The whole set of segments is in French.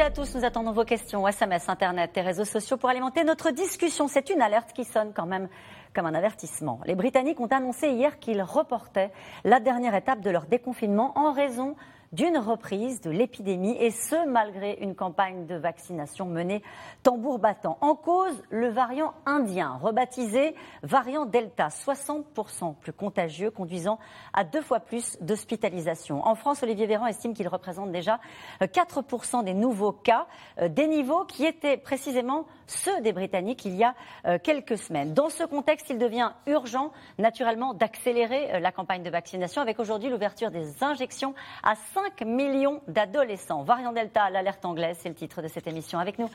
à tous, nous attendons vos questions, SMS, Internet et réseaux sociaux pour alimenter notre discussion. C'est une alerte qui sonne quand même comme un avertissement. Les Britanniques ont annoncé hier qu'ils reportaient la dernière étape de leur déconfinement en raison d'une reprise de l'épidémie et ce malgré une campagne de vaccination menée tambour battant. En cause, le variant indien, rebaptisé variant Delta, 60% plus contagieux, conduisant à deux fois plus d'hospitalisations. En France, Olivier Véran estime qu'il représente déjà 4% des nouveaux cas, euh, des niveaux qui étaient précisément ceux des Britanniques il y a euh, quelques semaines. Dans ce contexte, il devient urgent, naturellement, d'accélérer euh, la campagne de vaccination avec aujourd'hui l'ouverture des injections à 5 millions d'adolescents. Variant Delta, l'alerte anglaise, c'est le titre de cette émission. Avec nous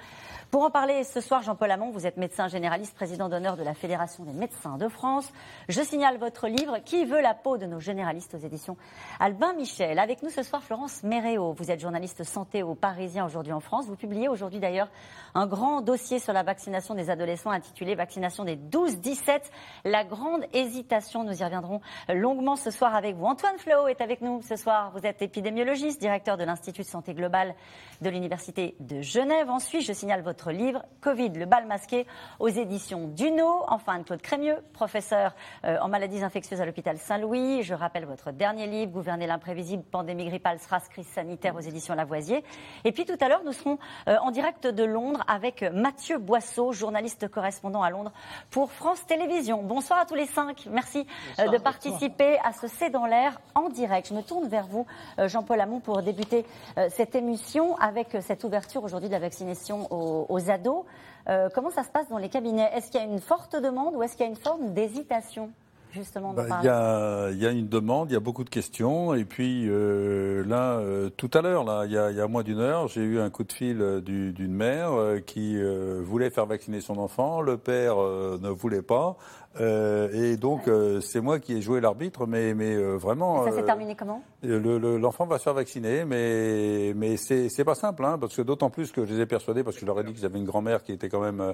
pour en parler ce soir, Jean-Paul Hamon, vous êtes médecin généraliste, président d'honneur de la Fédération des médecins de France. Je signale votre livre Qui veut la peau de nos généralistes aux éditions Albin Michel. Avec nous ce soir, Florence Méréo. Vous êtes journaliste santé au Parisien aujourd'hui en France. Vous publiez aujourd'hui d'ailleurs un grand dossier sur la vaccination des adolescents intitulé Vaccination des 12-17. La grande hésitation. Nous y reviendrons longuement ce soir avec vous. Antoine Flo est avec nous ce soir. Vous êtes épidémiologiste, directeur de l'Institut de santé globale de l'Université de Genève. Ensuite, je signale votre livre Covid, le bal masqué aux éditions Duno. Enfin, Claude Crémieux, professeur euh, en maladies infectieuses à l'hôpital Saint-Louis. Je rappelle votre dernier livre, Gouverner l'imprévisible, pandémie grippale, SRAS, crise sanitaire aux éditions Lavoisier. Et puis tout à l'heure, nous serons euh, en direct de Londres avec Mathieu Boisseau, journaliste correspondant à Londres pour France Télévisions. Bonsoir à tous les cinq. Merci euh, de participer à ce C'est dans l'air en direct. Je me tourne vers vous, Jean-Paul Hamon, pour débuter cette émission avec cette ouverture aujourd'hui de la vaccination aux, aux ados. Euh, comment ça se passe dans les cabinets? Est-ce qu'il y a une forte demande ou est-ce qu'il y a une forme d'hésitation justement bah, il, y a, y, a, une demande, il y a beaucoup de questions. Et puis euh, là, euh, tout à l'heure, là, il y, a, il y a moins d'une heure, j'ai eu un coup de fil d'une mère qui voulait faire vacciner son enfant. Le père ne voulait pas. Euh, et donc, euh, c'est moi qui ai joué l'arbitre, mais, mais euh, vraiment. ça s'est terminé comment? L'enfant va se faire vacciner, mais, mais c'est pas simple, hein, parce que d'autant plus que je les ai persuadés, parce que je leur ai dit qu'ils avaient une grand-mère qui était quand même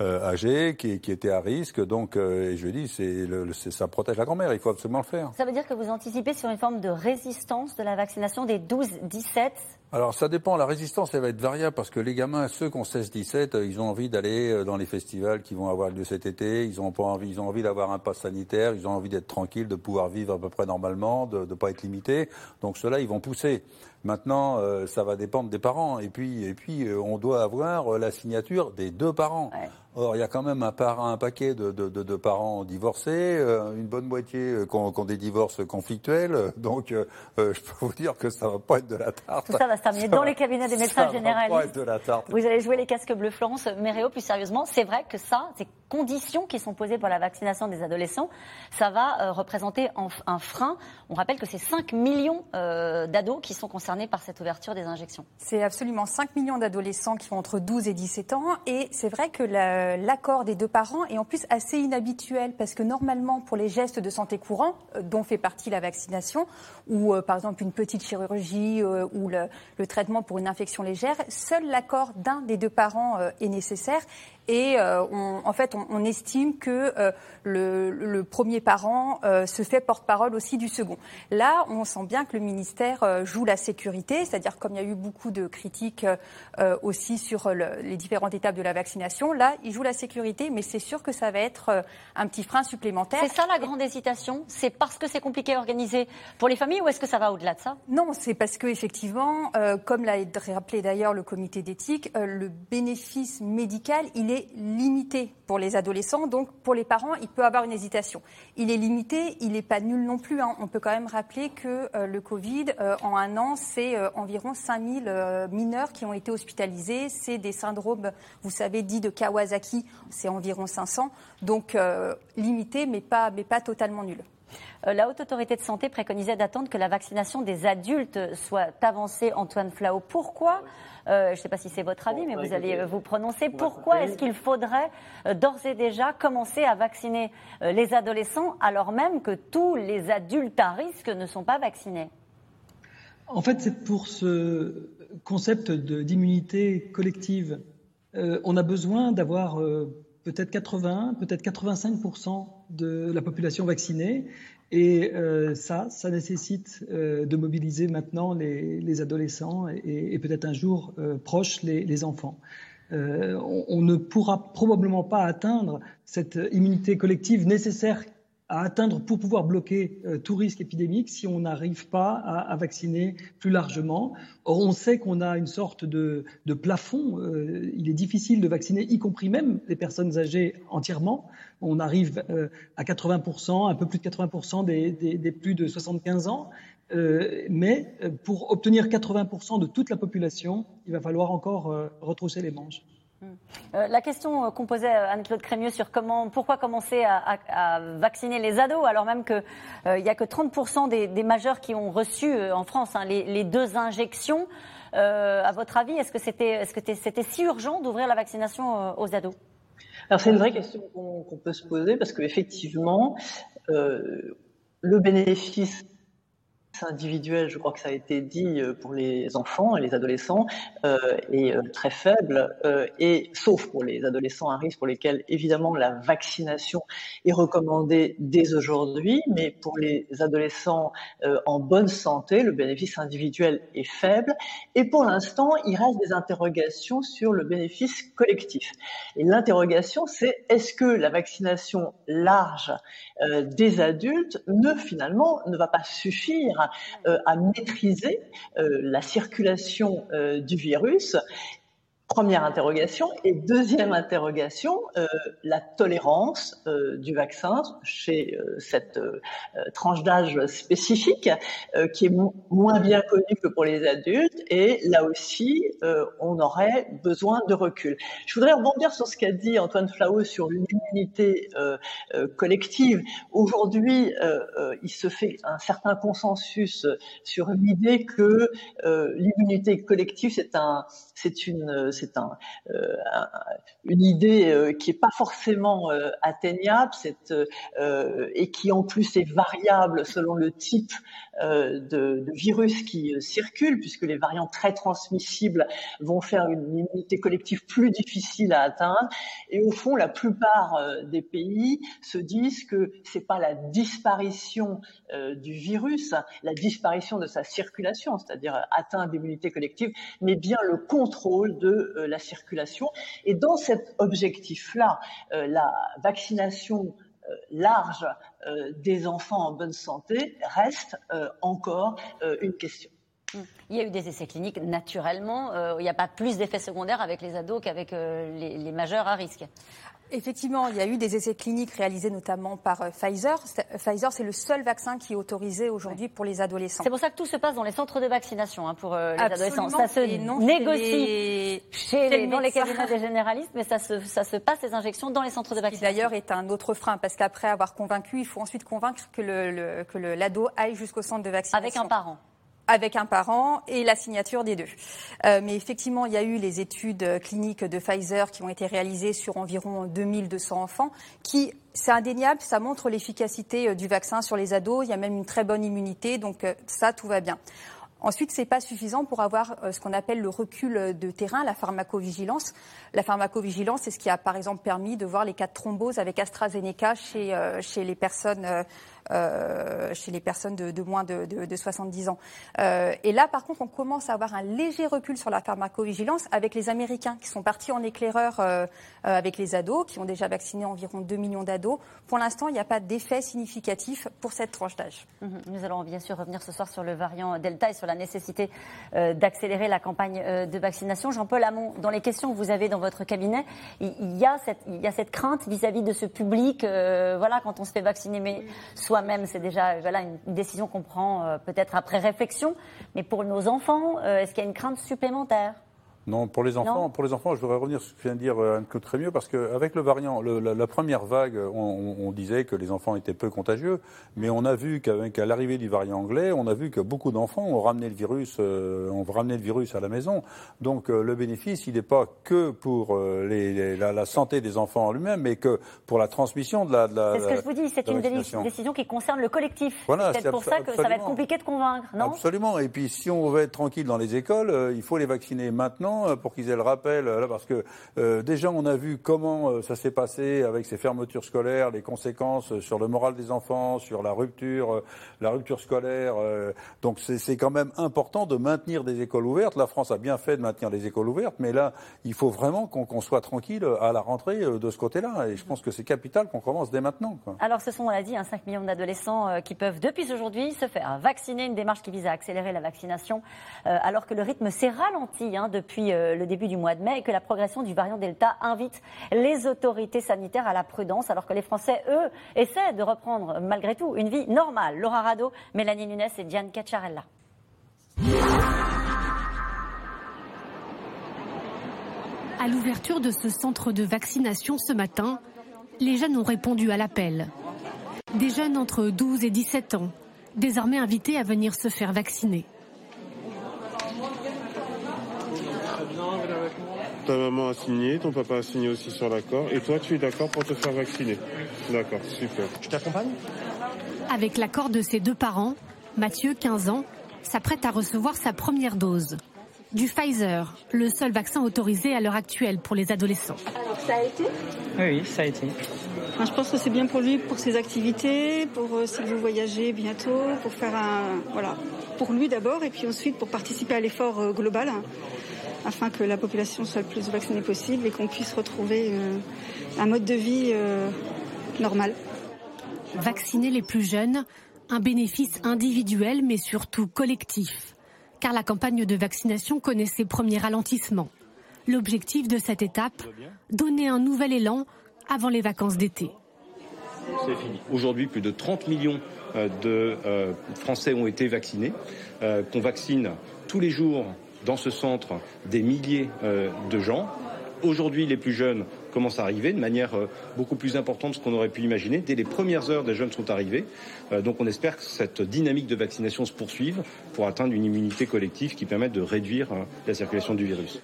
âgée, qui, qui, était à risque, donc et je lui ai dit, ça protège la grand-mère, il faut absolument le faire. Ça veut dire que vous anticipez sur une forme de résistance de la vaccination des 12-17 alors ça dépend, la résistance elle va être variable parce que les gamins, ceux qui ont 16-17, ils ont envie d'aller dans les festivals qui vont avoir lieu cet été, ils ont pas envie, ils ont envie d'avoir un pass sanitaire, ils ont envie d'être tranquilles, de pouvoir vivre à peu près normalement, de ne pas être limités. Donc ceux-là, ils vont pousser. Maintenant, euh, ça va dépendre des parents. Et puis, et puis euh, on doit avoir euh, la signature des deux parents. Or, il y a quand même un, un paquet de, de, de, de parents divorcés, une bonne moitié qui ont, des divorces conflictuels. Donc, je peux vous dire que ça va pas être de la tarte. Tout ça va se terminer dans les cabinets des médecins généralistes. Va pas être de la tarte. Vous allez jouer les casques bleus, Florence Méréo. Plus sérieusement, c'est vrai que ça, ces conditions qui sont posées pour la vaccination des adolescents, ça va représenter un, frein. On rappelle que c'est 5 millions d'ados qui sont concernés par cette C'est absolument 5 millions d'adolescents qui ont entre 12 et 17 ans. Et c'est vrai que l'accord des deux parents est en plus assez inhabituel parce que normalement, pour les gestes de santé courants, euh, dont fait partie la vaccination, ou euh, par exemple une petite chirurgie euh, ou le, traitement pour une infection légère, seul l'accord d'un des deux parents est nécessaire. Et en fait, on, estime que le, le, premier parent se fait porte-parole aussi du second. Là, on sent bien que le ministère joue la sécurité c'est-à-dire comme il y a eu beaucoup de critiques euh, aussi sur les différentes étapes de la vaccination, là, il joue la sécurité, mais c'est sûr que ça va être euh, un petit frein supplémentaire. C'est ça la grande hésitation? C'est parce que c'est compliqué à organiser pour les familles ou est-ce que ça va au-delà de ça? Non, c'est parce que effectivement, euh, comme l'a rappelé d'ailleurs le comité d'éthique, le bénéfice médical, il est limité pour les adolescents, donc pour les parents, il peut avoir une hésitation. Il est limité, il n'est pas nul non plus. Hein. On peut quand même rappeler que le Covid, en un an, c'est euh, environ 5000 euh, mineurs qui ont été hospitalisés. C'est des syndromes, vous savez, dits de Kawasaki, c'est environ 500. Donc euh, limité, mais pas, mais pas totalement nul. La Haute Autorité de Santé préconisait d'attendre que la vaccination des adultes soit avancée, Antoine Flao. Pourquoi Je ne sais pas si c'est votre avis, mais vous allez vous prononcer. Pourquoi est-ce qu'il faudrait d'ores et déjà commencer à vacciner les adolescents alors même que tous les adultes à risque ne sont pas vaccinés? En fait, c'est pour ce concept d'immunité collective. Euh, on a besoin d'avoir euh, peut-être 80, peut-être 85% de la population vaccinée. Et ça, ça nécessite de mobiliser maintenant les, adolescents et, peut-être un jour proche les, enfants. on, on, ne pourra probablement pas atteindre cette immunité collective nécessaire à atteindre pour pouvoir bloquer euh, tout risque épidémique si on n'arrive pas à, vacciner plus largement. Or, on sait qu'on a une sorte de, plafond. Euh, il est difficile de vacciner, y compris même les personnes âgées entièrement. On arrive euh, à 80%, un peu plus de 80% des, des, plus de 75 ans. mais pour obtenir 80% de toute la population, il va falloir encore retrousser les manches. Euh, la question euh, qu'on posait Anne-Claude Crémieux sur comment, pourquoi commencer à, vacciner les ados alors même qu'il n'y a que 30% des, majeurs qui ont reçu en France hein, les, deux injections. Euh, à votre avis, est-ce que c'était c'était si urgent d'ouvrir la vaccination aux ados? Alors c'est une vraie question qu'on peut se poser parce qu'effectivement, le bénéfice individuel, je crois que ça a été dit euh, pour les enfants et les adolescents, euh, est euh, très faible, euh, et sauf pour les adolescents à risque pour lesquels évidemment la vaccination est recommandée dès aujourd'hui, mais pour les adolescents en bonne santé, le bénéfice individuel est faible, et pour l'instant, il reste des interrogations sur le bénéfice collectif. Et l'interrogation, c'est est-ce que la vaccination large des adultes ne finalement ne va pas suffire euh, à maîtriser euh, la circulation euh, du virus Première interrogation. Et deuxième interrogation, euh, la tolérance euh, du vaccin chez euh, cette euh, tranche d'âge spécifique qui est moins bien connue que pour les adultes. Et là aussi, on aurait besoin de recul. Je voudrais rebondir sur ce qu'a dit Antoine Flau sur l'immunité collective. Aujourd'hui, il se fait un certain consensus sur l'idée que l'immunité collective, c'est un, c'est une c'est euh, une idée euh, qui est pas forcément euh, atteignable, et qui en plus est variable selon le type de, virus qui circule, puisque les variants très transmissibles vont faire une immunité collective plus difficile à atteindre. Et au fond, la plupart des pays se disent que c'est pas la disparition du virus, la disparition de sa circulation, c'est-à-dire atteindre l'immunité collective, mais bien le contrôle de la circulation. Et dans cet objectif-là, euh, la vaccination euh, large euh, des enfants en bonne santé reste encore une question. Il y a eu des essais cliniques naturellement. il n'y a pas plus d'effets secondaires avec les ados qu'avec les, majeurs à risque. Effectivement, il y a eu des essais cliniques réalisés notamment par euh, Pfizer. Pfizer, c'est le seul vaccin qui est autorisé aujourd'hui pour les adolescents. C'est pour ça que tout se passe dans les centres de vaccination hein, pour euh, les adolescents. Ça se négocie chez dans les cabinets des généralistes, mais ça se, ça se passe les injections dans les centres de vaccination. D'ailleurs, est un autre frein parce qu'après avoir convaincu, il faut ensuite convaincre que le, que l'ado aille jusqu'au centre de vaccination. Avec un parent avec un parent et la signature des deux. Euh, mais effectivement, il y a eu les études cliniques de Pfizer qui ont été réalisées sur environ 2200 enfants qui c'est indéniable, ça montre l'efficacité euh, du vaccin sur les ados. Il y a même une très bonne immunité, donc euh, ça, tout va bien. Ensuite, c'est pas suffisant pour avoir ce qu'on appelle le recul de terrain, la pharmacovigilance. La pharmacovigilance, c'est ce qui a par exemple permis de voir les cas de thrombose avec AstraZeneca chez, chez les personnes euh, chez les personnes de, moins de, 70 ans. Euh, et là, par contre, on commence à avoir un léger recul sur la pharmacovigilance avec les Américains qui sont partis en éclaireur euh, avec les ados, qui ont déjà vacciné environ 2 millions d'ados. Pour l'instant, il n'y a pas d'effet significatif pour cette tranche d'âge. Mhm. Nous allons bien sûr revenir ce soir sur le variant Delta et sur la nécessité d'accélérer la campagne de vaccination. Jean-Paul Hamon, dans les questions que vous avez dans votre cabinet, il y a cette, il y a cette crainte vis-à-vis de ce public, voilà, quand on se fait vacciner, mais même c'est déjà voilà, une, décision qu'on prend euh, peut-être après réflexion. Mais pour nos enfants, euh, est-ce qu'il y a une crainte supplémentaire? Non, pour les enfants, pour les enfants, je voudrais revenir sur ce que vient de dire euh, Anne-Claude Crémieux, parce qu'avec le variant, la, première vague, on, disait que les enfants étaient peu contagieux, mais on a vu qu'à l'arrivée du variant anglais, on a vu que beaucoup d'enfants ont ramené le virus, euh, ont ramené le virus à la maison. Donc euh, le bénéfice, il n'est pas que pour les, la, santé des enfants en lui-même, mais que pour la transmission de la. c'est ce que je vous dis, c'est une décision qui concerne le collectif. Voilà, c'est peut-être pour ça que ça va être compliqué de convaincre, non? Absolument. Et puis si on veut être tranquille dans les écoles, il faut les vacciner maintenant maintenant pour qu'ils aient le rappel, là, parce que déjà on a vu comment ça s'est passé avec ces fermetures scolaires, les conséquences sur le moral des enfants, sur la rupture, la rupture scolaire. donc c'est quand même important de maintenir des écoles ouvertes. La France a bien fait de maintenir les écoles ouvertes, mais là il faut vraiment qu'on soit tranquille à la rentrée de ce côté-là. Et je pense que c'est capital qu'on commence dès maintenant. Alors ce sont, on l'a dit, 5 hein, millions d'adolescents qui peuvent depuis aujourd'hui se faire vacciner, une démarche qui vise à accélérer la vaccination alors que le rythme s'est ralenti hein, depuis le début du mois de mai et que la progression du variant Delta invite les autorités sanitaires à la prudence, alors que les Français, eux, essaient de reprendre malgré tout une vie normale. Laura Rado, Mélanie Nunes et Diane Cacciarella. À l'ouverture de ce centre de vaccination ce matin, les jeunes ont répondu à l'appel. Des jeunes entre 12 et 17 ans, désormais invités à venir se faire vacciner. Ta maman a signé, ton papa a signé aussi sur l'accord, et toi tu es d'accord pour te faire vacciner. D'accord, super. Je t'accompagne? Avec l'accord de ses deux parents, Mathieu, 15 ans, s'apprête à recevoir sa première dose. Du Pfizer, le seul vaccin autorisé à l'heure actuelle pour les adolescents. Alors ça a été? Oui, ça a été. je pense que c'est bien pour lui, pour ses activités, pour euh, s'il veut voyager bientôt, pour faire un... Voilà. Pour lui d'abord, et puis ensuite pour participer à l'effort euh, global afin que la population soit le plus vaccinée possible et qu'on puisse retrouver euh, un mode de vie euh, normal. Vacciner les plus jeunes, un bénéfice individuel mais surtout collectif, car la campagne de vaccination connaît ses premiers ralentissements. L'objectif de cette étape, donner un nouvel élan avant les vacances d'été. C'est fini. Aujourd'hui, plus de 30 millions euh, de Français ont été vaccinés, qu'on vaccine tous les jours dans ce centre des milliers euh, de gens. Aujourd'hui, les plus jeunes commencent à arriver de manière euh, beaucoup plus importante que ce qu'on aurait pu imaginer. Dès les premières heures, des jeunes sont arrivés. Euh, donc on espère que cette dynamique de vaccination se poursuive pour atteindre une immunité collective qui permette de réduire la circulation du virus.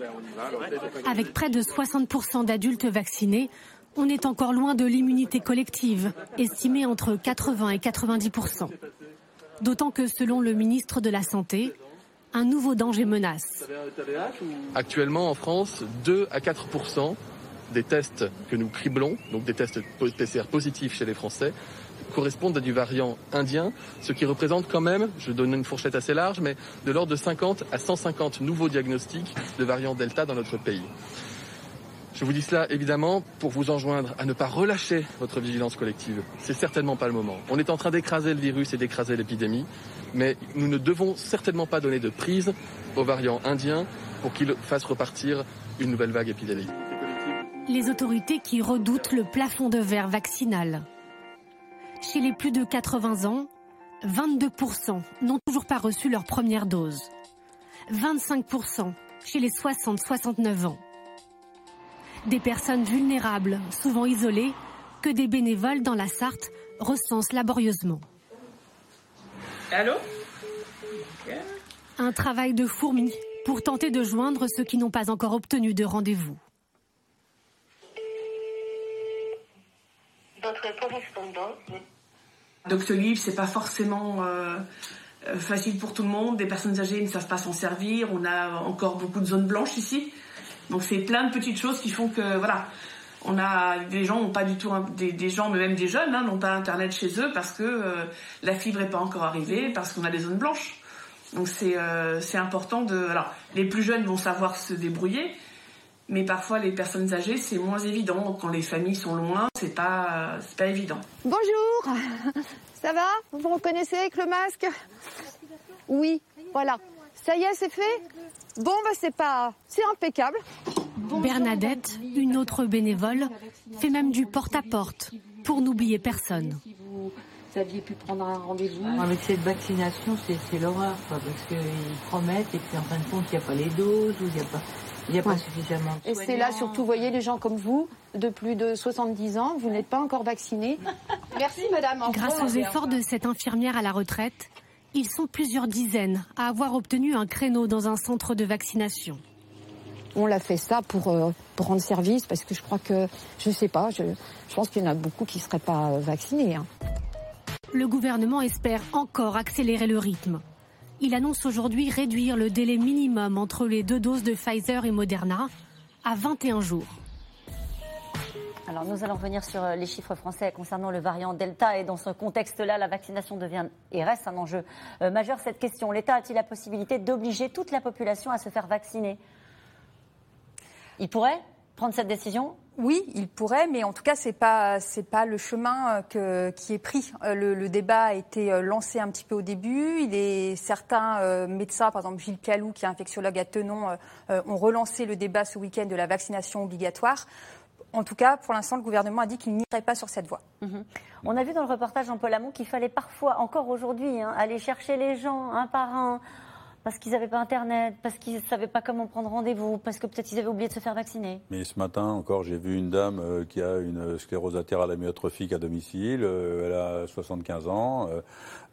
Avec près de 60% d'adultes vaccinés, on est encore loin de l'immunité collective, estimée entre 80 et 90%. D'autant que selon le ministre de la Santé, un nouveau danger menace. Actuellement en France, 2 à 4% des tests que nous criblons, donc des tests PCR positifs chez les Français, correspondent à du variant indien, ce qui représente quand même, je donne une fourchette assez large, mais de l'ordre de 50 à 150 nouveaux diagnostics de variant Delta dans notre pays. Je vous dis cela évidemment pour vous enjoindre à ne pas relâcher votre vigilance collective. C'est certainement pas le moment. On est en train d'écraser le virus et d'écraser l'épidémie, mais nous ne devons certainement pas donner de prise aux variants indiens pour qu'ils fassent repartir une nouvelle vague épidémique. Les autorités qui redoutent le plafond de verre vaccinal. Chez les plus de 80 ans, 22% n'ont toujours pas reçu leur première dose. 25% chez les 60-69 ans des personnes vulnérables, souvent isolées, que des bénévoles dans la Sarthe recensent laborieusement. Allô Un travail de fourmi pour tenter de joindre ceux qui n'ont pas encore obtenu de rendez-vous. Votre correspondant. Doctolib, c'est pas forcément euh, euh, facile pour tout le monde. Des personnes âgées ne savent pas s'en servir. On a encore beaucoup de zones blanches ici. Donc c'est plein de petites choses qui font que voilà, on a des gens n'ont pas du tout des, gens, mais même des jeunes, hein, n'ont pas internet chez eux parce que euh, la fibre n'est pas encore arrivée, parce qu'on a des zones blanches. Donc c'est euh, c'est important de alors les plus jeunes vont savoir se débrouiller, mais parfois les personnes âgées c'est moins évident quand les familles sont loin, c'est pas pas évident. Bonjour, ça va? Vous vous reconnaissez avec le masque? Oui, voilà. Ça y est, c'est fait? Bon, bah c'est pas... C'est impeccable. Bernadette, une autre bénévole, fait même du porte-à-porte pour n'oublier personne. Si vous aviez pu prendre un rendez-vous Avec cette vaccination, c'est l'horreur, parce qu'ils promettent et puis en fin de compte, il n'y a pas les doses ou il n'y a pas... Il n'y a pas suffisamment. Et c'est là surtout, vous voyez, les gens comme vous, de plus de 70 ans, vous n'êtes pas encore vaccinés. Merci, madame. Grâce aux efforts de cette infirmière à la retraite, ils sont plusieurs dizaines à avoir obtenu un créneau dans un centre de vaccination. On l'a fait ça pour, euh, pour rendre service parce que je crois que, je ne sais pas, je, pense qu'il y en a beaucoup qui ne seraient pas euh, vaccinés. Hein. Le gouvernement espère encore accélérer le rythme. Il annonce aujourd'hui réduire le délai minimum entre les deux doses de Pfizer et Moderna à 21 jours. Alors nous allons revenir sur euh, les chiffres français concernant le variant Delta et dans ce contexte-là, la vaccination devient et reste un enjeu majeur. Cette question, l'État a-t-il la possibilité d'obliger toute la population à se faire vacciner? Il pourrait prendre cette décision? Oui, il pourrait, mais en tout cas, c'est pas c'est pas le chemin euh, que, qui est pris. Le, le, débat a été lancé un petit peu au début. Il est certains médecins, par exemple Gilles Pialou, qui est infectiologue à Tenon, ont relancé le débat ce week-end de la vaccination obligatoire. En tout cas, pour l'instant, le gouvernement a dit qu'il n'irait pas sur cette voie. Mhm. On a vu dans le reportage en Paul Amont qu'il fallait parfois, encore aujourd'hui, hein, aller chercher les gens un par un parce qu'ils n'avaient pas Internet, parce qu'ils ne savaient pas comment prendre rendez-vous, parce que peut-être ils avaient oublié de se faire vacciner. Mais ce matin encore, j'ai vu une dame euh, qui a une sclérose latérale amyotrophique à domicile. Euh, elle a 75 ans.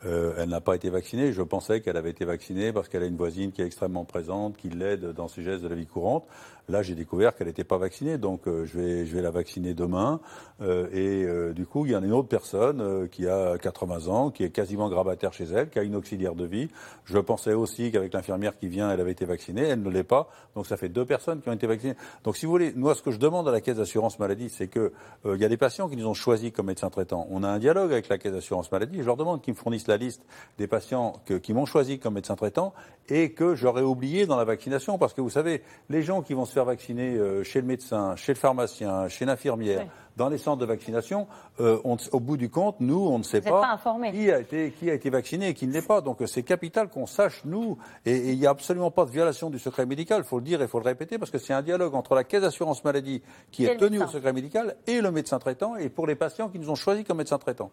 Euh, elle n'a pas été vaccinée. Je pensais qu'elle avait été vaccinée parce qu'elle a une voisine qui est extrêmement présente, qui l'aide dans ses gestes de la vie courante. Là, j'ai découvert qu'elle n'était pas vaccinée, donc je, vais, je vais la vacciner demain. et du coup, il y en a une autre personne qui a 80 ans, qui est quasiment grabataire chez elle, qui a une auxiliaire de vie. Je pensais aussi qu'avec avec l'infirmière qui vient, elle avait été vaccinée, elle ne l'est pas. Donc ça fait deux personnes qui ont été vaccinées. Donc si vous voulez, moi ce que je demande à la caisse d'assurance maladie, c'est que euh, il y a des patients qui nous ont choisis comme médecins traitants. On a un dialogue avec la caisse d'assurance maladie. Je leur demande qu'ils me fournissent la liste des patients qui m'ont choisi comme médecin traitant et que j'aurais oublié dans la vaccination. Parce que vous savez, les gens qui vont se faire vacciner euh, chez le médecin, chez le pharmacien, chez l'infirmière, dans les centres de vaccination, euh, au bout du compte, nous, on ne sait pas, qui, a été, qui a été vacciné et qui ne l'est pas. Donc c'est capital qu'on sache, nous, et il n'y a absolument pas de violation du secret médical, il faut le dire et il faut le répéter, parce que c'est un dialogue entre la caisse d'assurance maladie qui est tenue au secret médical et le médecin traitant, et pour les patients qui nous ont choisis comme médecin traitant.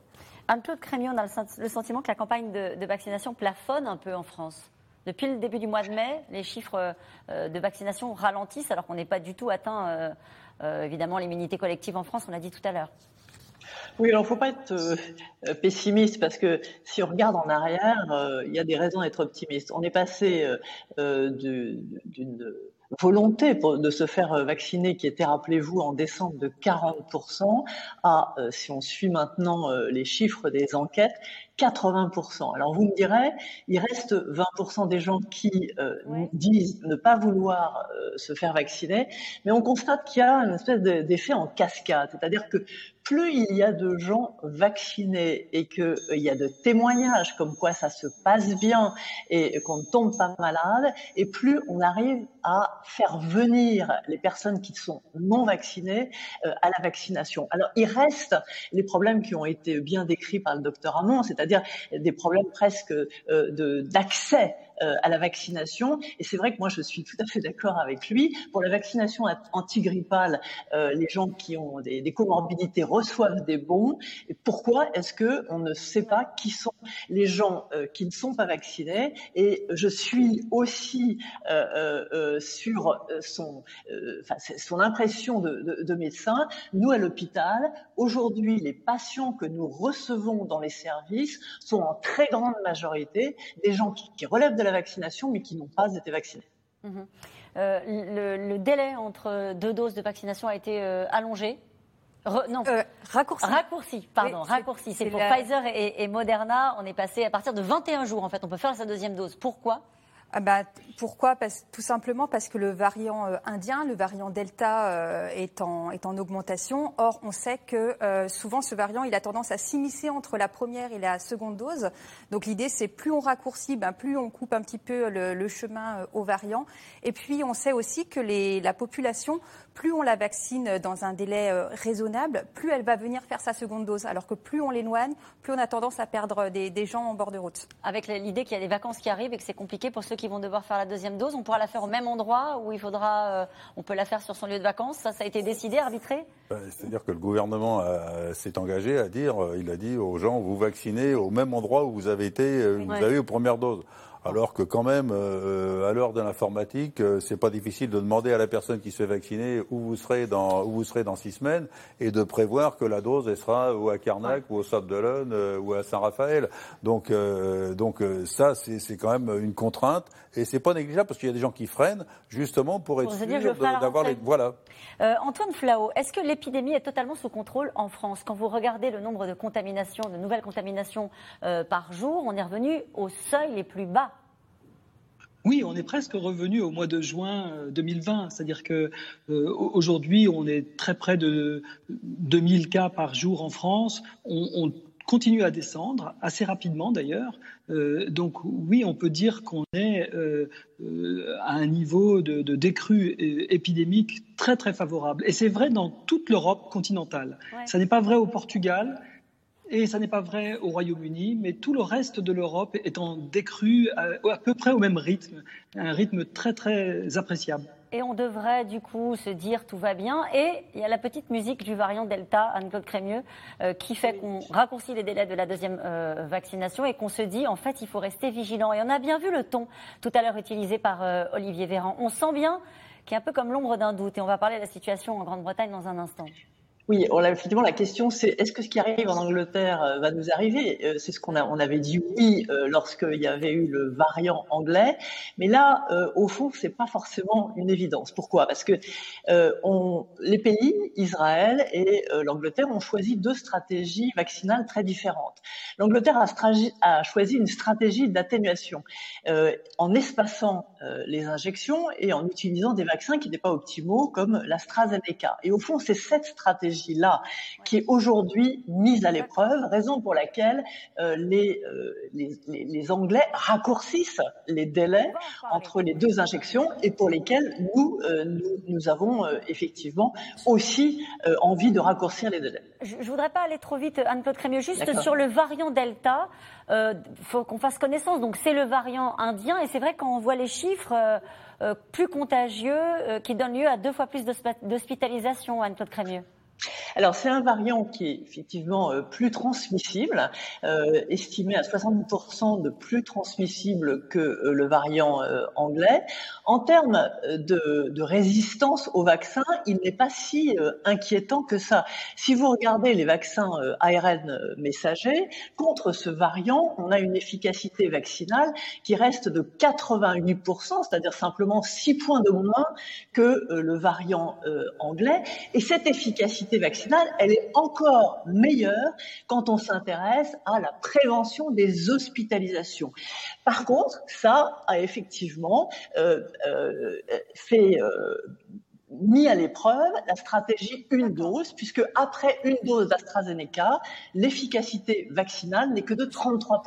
Anne-Claude Crémion, on a le sentiment que la campagne de, vaccination plafonne un peu en France. Depuis le début du mois de mai, les chiffres euh, de vaccination ralentissent alors qu'on n'est pas du tout atteint euh, euh, évidemment l'immunité collective en France, on l'a dit tout à l'heure. Oui, alors il ne faut pas être pessimiste parce que si on regarde en arrière, il y a des raisons d'être optimiste. On est passé d'une volonté de se faire vacciner qui était, rappelez-vous, en décembre de 40% à, si on suit maintenant les chiffres des enquêtes, 80%. Alors vous me direz, il reste 20% des gens qui euh, disent ne pas vouloir euh, se faire vacciner, mais on constate qu'il y a une espèce d'effet en cascade, c'est-à-dire que plus il y a de gens vaccinés et qu'il euh, y a de témoignages comme quoi ça se passe bien et qu'on ne tombe pas malade, et plus on arrive à faire venir les personnes qui sont non vaccinées à la vaccination. Alors il reste les problèmes qui ont été bien décrits par le docteur Hamon, c'est-à-dire dire des problèmes presque euh, d'accès à la vaccination. Et c'est vrai que moi, je suis tout à fait d'accord avec lui. Pour la vaccination antigrippale, euh, les gens qui ont des, comorbidités reçoivent des bons. Pourquoi est-ce que on ne sait pas qui sont les gens euh, qui ne sont pas vaccinés? Et je suis aussi sur son, son impression de médecin. Nous, à l'hôpital, aujourd'hui, les patients que nous recevons dans les services sont en très grande majorité des gens qui, qui relèvent de la vaccination, mais qui n'ont pas été vaccinés. Mhm. Euh, le, délai entre deux doses de vaccination a été euh, allongé non, euh, raccourci. Raccourci, pardon, raccourci. C'est pour Pfizer et, et, Moderna, on est passé à partir de 21 jours en fait. On peut faire sa deuxième dose. Pourquoi? Ah bah, pourquoi? Parce, Tout simplement parce que le variant euh, indien, le variant Delta, euh, est, en, est en augmentation. Or, on sait que euh, souvent ce variant, il a tendance à s'immiscer entre la première et la seconde dose. Donc l'idée, c'est plus on raccourcit, ben, plus on coupe un petit peu le, le chemin au variant. Et puis, on sait aussi que les, la population plus on la vaccine dans un délai euh, raisonnable, plus elle va venir faire sa seconde dose. Alors que plus on l'éloigne, plus on a tendance à perdre des, gens en bord de route. Avec l'idée qu'il y a des vacances qui arrivent et que c'est compliqué pour ceux qui vont devoir faire la deuxième dose, on pourra la faire au même endroit où il faudra, euh, on peut la faire sur son lieu de vacances. Ça, ça a été décidé, arbitré? Bah, C'est-à-dire que le gouvernement s'est engagé à dire, euh, il a dit aux gens, vous vaccinez au même endroit où vous avez été, vous avez eu aux premières doses. Alors que quand même, euh, à l'heure de l'informatique, euh, c'est pas difficile de demander à la personne qui se fait vacciner où vous serez dans où vous serez dans six semaines et de prévoir que la dose elle sera ou à Carnac ou au Sable d'Olonne euh, ou à Saint-Raphaël. Donc donc ça c'est quand même une contrainte et c'est pas négligeable parce qu'il y a des gens qui freinent justement pour être sûr d'avoir les voilà. Antoine Flao, est-ce que l'épidémie est totalement sous contrôle en France? Quand vous regardez le nombre de contaminations, de nouvelles contaminations par jour, on est revenu au seuil les plus bas Oui, on est presque revenu au mois de juin 2020, c'est-à-dire que aujourd'hui on est très près de 2000 cas par jour en France. on continue à descendre, assez rapidement d'ailleurs. Euh, donc oui, on peut dire qu'on est euh, euh, à un niveau de, de, décrue épidémique très très favorable. Et c'est vrai dans toute l'Europe continentale. Ça n'est pas vrai au Portugal. Et ça n'est pas vrai au Royaume-Uni, mais tout le reste de l'Europe est en décrue à, peu près au même rythme, un rythme très très appréciable et on devrait du coup se dire tout va bien. Et il y a la petite musique du variant Delta, Anne-Claude Crémieux, euh, qui fait qu'on raccourcit les délais de la deuxième euh, vaccination et qu'on se dit en fait il faut rester vigilant. Et on a bien vu le ton tout à l'heure utilisé par euh, Olivier Véran. On sent bien qu'il est un peu comme l'ombre d'un doute. Et on va parler de la situation en Grande-Bretagne dans un instant. Oui, effectivement, la question c'est est-ce que ce qui arrive en Angleterre euh, va nous arriver? Euh, C'est ce qu'on on avait dit oui euh, lorsqu'il y avait eu le variant anglais, mais là, au fond, c'est pas forcément une évidence. Pourquoi? Parce que on, les pays, Israël et l'Angleterre, ont choisi deux stratégies vaccinales très différentes. L'Angleterre a, a, choisi une stratégie d'atténuation en espaçant les injections et en utilisant des vaccins qui n'étaient pas optimaux comme l'AstraZeneca. Et au fond, c'est cette stratégie là qui est aujourd'hui mise à l'épreuve, raison pour laquelle euh, les, euh, les, les, Anglais raccourcissent les délais entre les deux injections et pour lesquels nous, euh, nous, nous, avons effectivement aussi envie de raccourcir les délais. Je ne voudrais pas aller trop vite, Anne-Claude Crémieux, juste sur le variant Delta. Il faut qu'on fasse connaissance. Donc c'est le variant indien et c'est vrai quand on voit les chiffres plus contagieux qui donnent lieu à deux fois plus d'hospitalisation, Anne-Claude Crémieux. Alors c'est un variant qui est effectivement euh, plus transmissible, euh, estimé à 70% de plus transmissible que euh, le variant anglais. En termes de, de, résistance au vaccin, il n'est pas si inquiétant que ça. Si vous regardez les vaccins ARN messagers, contre ce variant, on a une efficacité vaccinale qui reste de 88%, c'est-à-dire simplement 6 points de moins que le variant anglais. Et cette efficacité vaccinale, elle est encore meilleure quand on s'intéresse à la prévention des hospitalisations. Par contre, ça a effectivement euh, euh, fait euh, mis à l'épreuve la stratégie une dose, puisque après une dose d'AstraZeneca, l'efficacité vaccinale n'est que de 33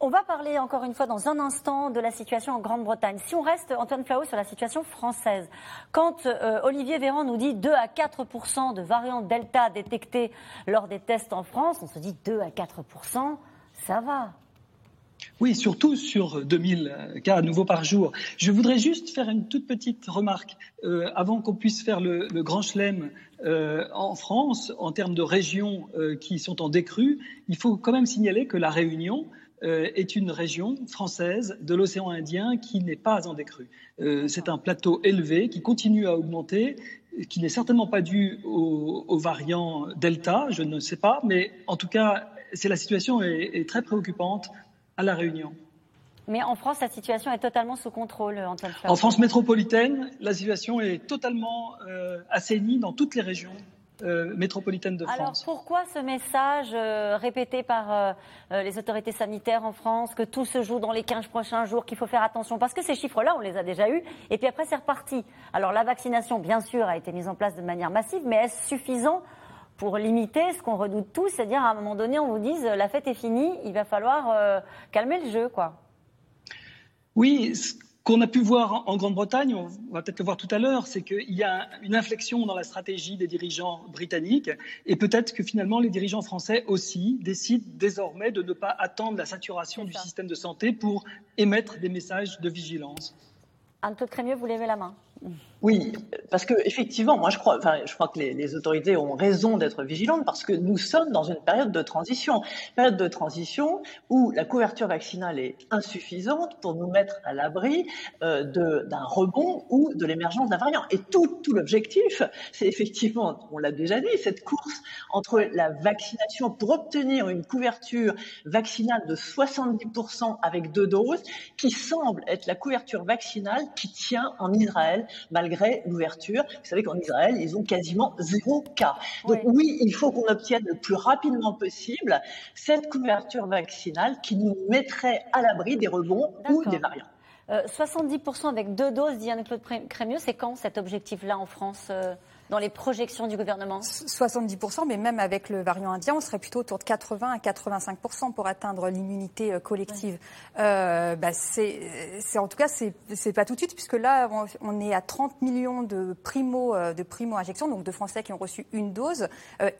on va parler encore une fois dans un instant de la situation en Grande-Bretagne. Si on reste, Antoine Flau, sur la situation française, quand euh, Olivier Véran nous dit 2 à 4% de variants Delta détectés lors des tests en France, on se dit 2 à 4% ça va. Oui, surtout sur 2000 cas à nouveau par jour. Je voudrais juste faire une toute petite remarque euh, avant qu'on puisse faire le, grand chelem euh, en France en termes de régions qui sont en décrue. Il faut quand même signaler que la Réunion euh, est une région française de l'océan Indien qui n'est pas en décrue. Euh, c'est un plateau élevé qui continue à augmenter, qui n'est certainement pas dû au, variant Delta, je ne sais pas, mais en tout cas, c'est la situation est, très préoccupante à La Réunion. Mais en France, la situation est totalement sous contrôle, Antoine En France métropolitaine, la situation est totalement euh, assainie dans toutes les régions euh, métropolitaine de France. Alors pourquoi ce message euh, répété par euh, les autorités sanitaires en France, que tout se joue dans les 15 prochains jours, qu'il faut faire attention? Parce que ces chiffres-là, on les a déjà eus, et puis après c'est reparti. Alors la vaccination, bien sûr, a été mise en place de manière massive, mais est-ce suffisant pour limiter ce qu'on redoute tous, c'est-à-dire à un moment donné, on vous dise la fête est finie, il va falloir calmer le jeu, quoi Oui, qu'on a pu voir en Grande-Bretagne, on va peut-être le voir tout à l'heure, c'est qu'il y a une inflexion dans la stratégie des dirigeants britanniques et peut-être que finalement les dirigeants français aussi décident désormais de ne pas attendre la saturation du système de santé pour émettre des messages de vigilance. Anne-Claude Crémieux, vous levez la main. Oui, parce que effectivement, moi je crois, enfin, je crois que les, autorités ont raison d'être vigilantes parce que nous sommes dans une période de transition, période de transition où la couverture vaccinale est insuffisante pour nous mettre à l'abri euh, d'un rebond ou de l'émergence d'un variant. Et tout, tout l'objectif, c'est effectivement, on l'a déjà dit, cette course entre la vaccination pour obtenir une couverture vaccinale de 70% avec deux doses, qui semble être la couverture vaccinale qui tient en Israël malgré l'ouverture. Vous savez qu'en Israël, ils ont quasiment zéro cas. Donc oui, il faut qu'on obtienne le plus rapidement possible cette couverture vaccinale qui nous mettrait à l'abri des rebonds ou des variants. 70% avec deux doses, dit Anne-Claude Crémieux. C'est quand cet objectif-là en France dans les projections du gouvernement? 70%, mais même avec le variant indien, on serait plutôt autour de 80 à 85% pour atteindre l'immunité euh, collective. Euh, bah c'est, en tout cas, c'est pas tout de suite, puisque là, on, est à 30 millions de primo, euh, de primo injections, donc de Français qui ont reçu une dose,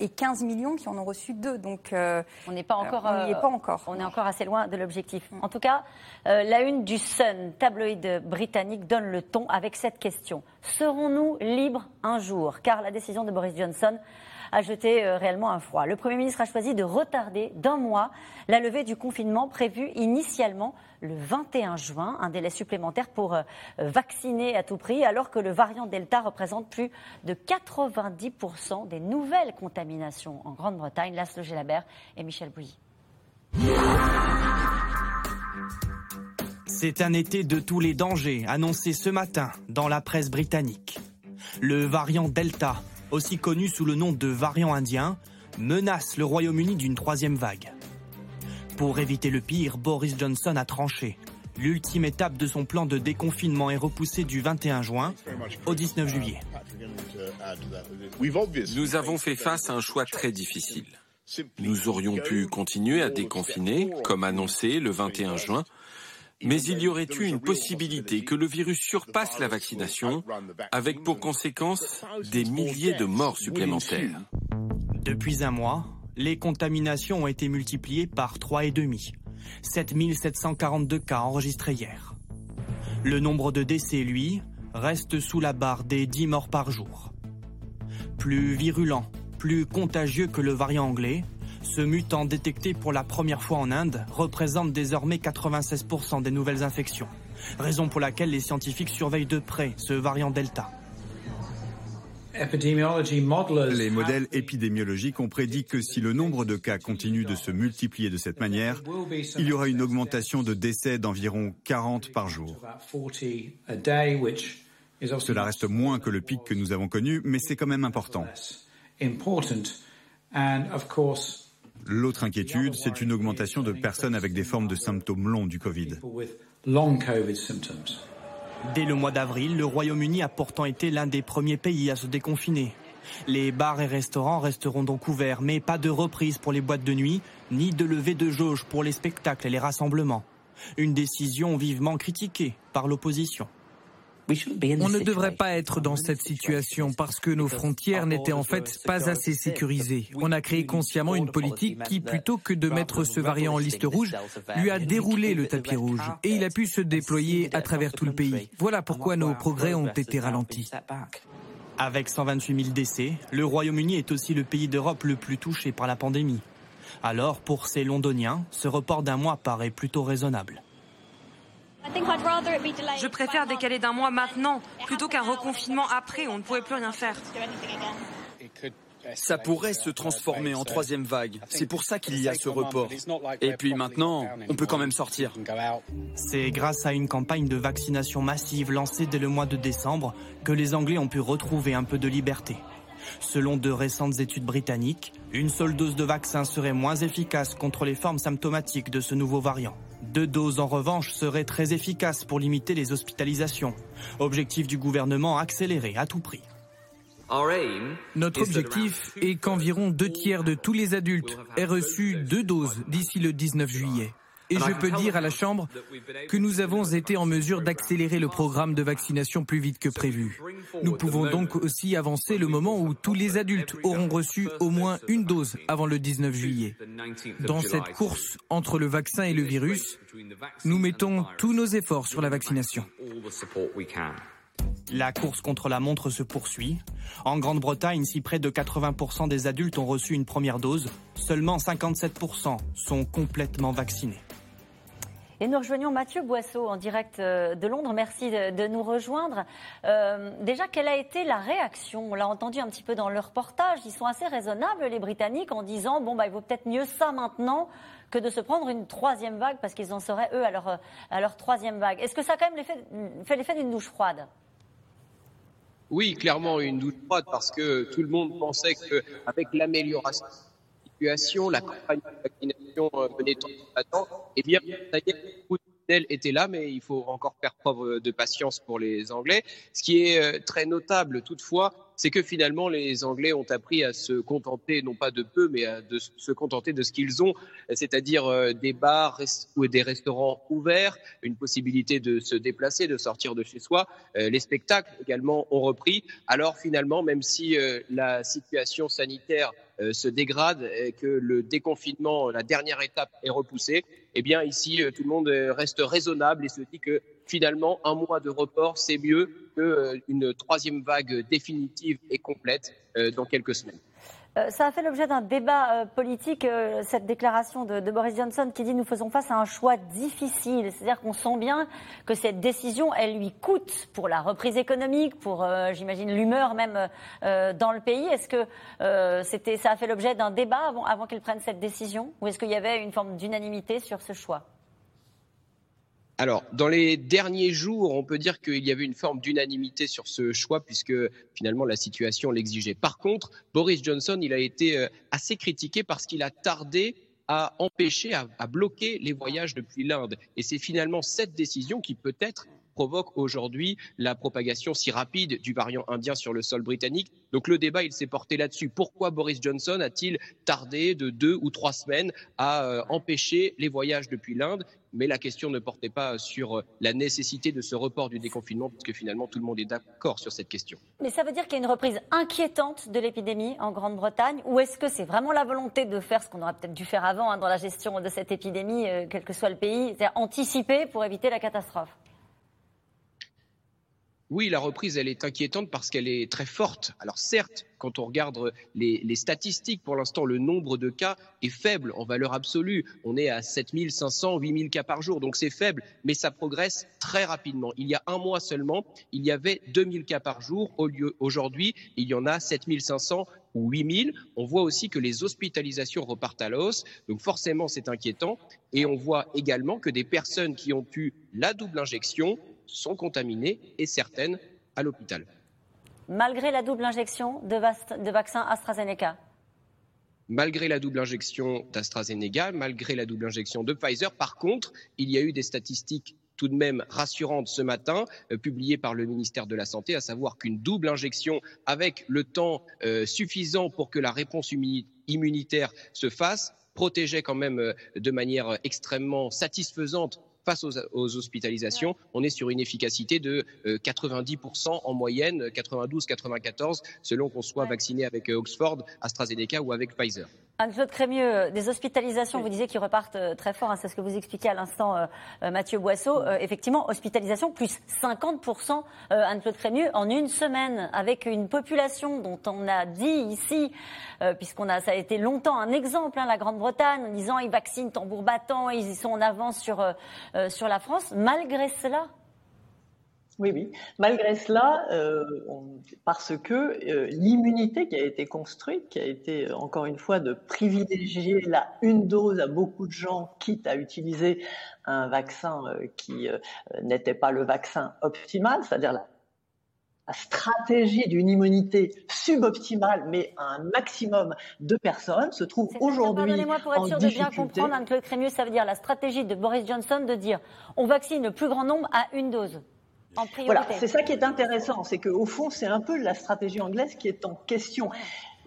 et 15 millions qui en ont reçu deux. Donc, on n'est pas encore. on n'y est pas encore. On est encore assez loin de l'objectif. En tout cas, la une du Sun, tabloïd britannique, donne le ton avec cette question serons-nous libres un jour? Car la décision de Boris Johnson a jeté euh, réellement un froid. Le Premier ministre a choisi de retarder d'un mois la levée du confinement prévu initialement le 21 juin, un délai supplémentaire pour euh, vacciner à tout prix, alors que le variant Delta représente plus de 90% des nouvelles contaminations en Grande-Bretagne. Laszlo Gelabert et Michel Bouilly. C'est un été de tous les dangers annoncé ce matin dans la presse britannique. Le variant Delta, aussi connu sous le nom de variant indien, menace le Royaume-Uni d'une troisième vague. Pour éviter le pire, Boris Johnson a tranché. L'ultime étape de son plan de déconfinement est repoussée du 21 juin au 19 juillet. Nous avons fait face à un choix très difficile. Nous aurions pu continuer à déconfiner, comme annoncé le 21 juin, mais il y aurait eu une possibilité que le virus surpasse la vaccination, avec pour conséquence des milliers de morts supplémentaires. Depuis un mois, les contaminations ont été multipliées par 3,5. 7742 cas enregistrés hier. Le nombre de décès, lui, reste sous la barre des 10 morts par jour. Plus virulent, plus contagieux que le variant anglais, ce mutant détecté pour la première fois en Inde représente désormais 96% des nouvelles infections, raison pour laquelle les scientifiques surveillent de près ce variant Delta. Les modèles épidémiologiques ont prédit que si le nombre de cas continue de se multiplier de cette manière, il y aura une augmentation de décès d'environ 40 par jour. Cela reste moins que le pic que nous avons connu, mais c'est quand même important. L'autre inquiétude, c'est une augmentation de personnes avec des formes de symptômes longs du Covid. Dès le mois d'avril, le Royaume-Uni a pourtant été l'un des premiers pays à se déconfiner. Les bars et restaurants resteront donc ouverts, mais pas de reprise pour les boîtes de nuit, ni de levée de jauge pour les spectacles et les rassemblements. Une décision vivement critiquée par l'opposition. On ne devrait pas être dans cette situation parce que nos frontières n'étaient en fait pas assez sécurisées. On a créé consciemment une politique qui, plutôt que de mettre ce variant en liste rouge, lui a déroulé le tapis rouge et il a pu se déployer à travers tout le pays. Voilà pourquoi nos progrès ont été ralentis. Avec 128 000 décès, le Royaume-Uni est aussi le pays d'Europe le plus touché par la pandémie. Alors, pour ces Londoniens, ce report d'un mois paraît plutôt raisonnable. Je préfère décaler d'un mois maintenant plutôt qu'un reconfinement après, on ne pouvait plus rien faire. Ça pourrait se transformer en troisième vague. C'est pour ça qu'il y a ce report. Et puis maintenant, on peut quand même sortir. C'est grâce à une campagne de vaccination massive lancée dès le mois de décembre que les Anglais ont pu retrouver un peu de liberté. Selon de récentes études britanniques, une seule dose de vaccin serait moins efficace contre les formes symptomatiques de ce nouveau variant. Deux doses en revanche seraient très efficaces pour limiter les hospitalisations. Objectif du gouvernement accéléré à tout prix. Notre objectif est qu'environ deux tiers de tous les adultes aient reçu deux doses d'ici le 19 juillet. Et je peux dire à la Chambre que nous avons été en mesure d'accélérer le programme de vaccination plus vite que prévu. Nous pouvons donc aussi avancer le moment où tous les adultes auront reçu au moins une dose avant le 19 juillet. Dans cette course entre le vaccin et le virus, nous mettons tous nos efforts sur la vaccination. La course contre la montre se poursuit. En Grande-Bretagne, si près de 80% des adultes ont reçu une première dose, seulement 57% sont complètement vaccinés. Et nous rejoignons Mathieu Boisseau en direct euh, de Londres. Merci de, nous rejoindre. Euh, déjà, quelle a été la réaction? On l'a entendu un petit peu dans le reportage. Ils sont assez raisonnables, les Britanniques, en disant bon, bah, il vaut peut-être mieux ça maintenant que de se prendre une troisième vague parce qu'ils en seraient, eux, à leur, à leur troisième vague. Est-ce que ça a quand même fait l'effet d'une douche froide? Oui, clairement une douche froide parce que tout le monde pensait qu'avec l'amélioration la campagne de vaccination euh, venait en attend, eh bien, ça y est, modèle était là, mais il faut encore faire preuve de patience pour les Anglais. Ce qui est très notable toutefois, c'est que finalement les Anglais ont appris à se contenter, non pas de peu, mais à de se contenter de ce qu'ils ont, c'est-à-dire euh, des bars ou des restaurants ouverts, une possibilité de se déplacer, de sortir de chez soi. Euh, les spectacles également ont repris. Alors finalement, même si euh, la situation sanitaire se dégrade et que le déconfinement, la dernière étape est repoussée, eh bien ici, tout le monde reste raisonnable et se dit que finalement, un mois de report, c'est mieux qu'une euh, troisième vague définitive et complète euh, dans quelques semaines. Euh, ça a fait l'objet d'un débat politique, cette déclaration de, Boris Johnson qui dit nous faisons face à un choix difficile. C'est-à-dire qu'on sent bien que cette décision, elle lui coûte pour la reprise économique, pour, j'imagine, l'humeur même dans le pays. Est-ce que c'était, ça a fait l'objet d'un débat avant, avant qu'il prenne cette décision? Ou est-ce qu'il y avait une forme d'unanimité sur ce choix? Alors, dans les derniers jours, on peut dire qu'il y avait une forme d'unanimité sur ce choix, puisque finalement la situation l'exigeait. Par contre, Boris Johnson, il a été euh, assez critiqué parce qu'il a tardé à empêcher, à, bloquer les voyages depuis l'Inde. Et c'est finalement cette décision qui peut-être provoque aujourd'hui la propagation si rapide du variant indien sur le sol britannique. Donc le débat, il s'est porté là-dessus. Pourquoi Boris Johnson a-t-il tardé de deux ou trois semaines à euh, empêcher les voyages depuis l'Inde? Mais la question ne portait pas sur euh, la nécessité de ce report du déconfinement, puisque finalement tout le monde est d'accord sur cette question. Mais ça veut dire qu'il y a une reprise inquiétante de l'épidémie en Grande-Bretagne, ou est-ce que c'est vraiment la volonté de faire ce qu'on aurait peut-être dû faire avant hein, dans la gestion de cette épidémie, euh, quel que soit le pays, c'est-à-dire anticiper pour éviter la catastrophe? Oui, la reprise, elle est inquiétante parce qu'elle est très forte. Alors certes, quand on regarde les, statistiques, pour l'instant, le nombre de cas est faible en valeur absolue. On est à 7500, 8000 cas par jour, donc c'est faible, mais ça progresse très rapidement. Il y a un mois seulement, il y avait 2000 cas par jour. Aujourd'hui, il y en a 7500 ou 8000. On voit aussi que les hospitalisations repartent à l'os, donc forcément c'est inquiétant. Et on voit également que des personnes qui ont eu la double injection sont contaminées et certaines à l'hôpital. Malgré la double injection de, de vaccin AstraZeneca malgré la double injection d'AstraZeneca, malgré la double injection de Pfizer. Par contre, il y a eu des statistiques tout de même rassurantes ce matin, euh, publiées par le ministère de la Santé, à savoir qu'une double injection avec le temps euh, suffisant pour que la réponse immunitaire se fasse protégeait quand même euh, de manière extrêmement satisfaisante face aux, hospitalisations, on est sur une efficacité de 90% euh, en moyenne, 92-94, selon qu'on soit vacciné avec euh, Oxford, AstraZeneca ou avec Pfizer. Anne-Claude Crémieux, des hospitalisations, vous disiez qu'ils repartent euh, très fort, hein, c'est ce que vous expliquez à l'instant, Mathieu Boisseau. effectivement, hospitalisation plus 50%, Anne-Claude Crémieux, en une semaine, avec une population dont on a dit ici, puisqu'on a, ça a été longtemps un exemple, hein, la Grande-Bretagne, en disant ils vaccinent tambour battant, ils y sont en avance sur, euh, sur la France. Malgré cela, oui, oui. Malgré cela, euh, parce que euh, l'immunité qui a été construite, qui a été encore une fois de privilégier la une dose à beaucoup de gens, quitte à utiliser un vaccin qui n'était pas le vaccin optimal, c'est-à-dire la la stratégie d'une immunité suboptimale, mais à un maximum de personnes, se trouve aujourd'hui Pardonnez-moi pour être sûr de bien comprendre, Anne-Claude Crémieux, ça veut dire la stratégie de Boris Johnson de dire on vaccine le plus grand nombre à une dose. En. Voilà, c'est ça qui est intéressant, c'est qu'au fond, c'est un peu la stratégie anglaise qui est en question.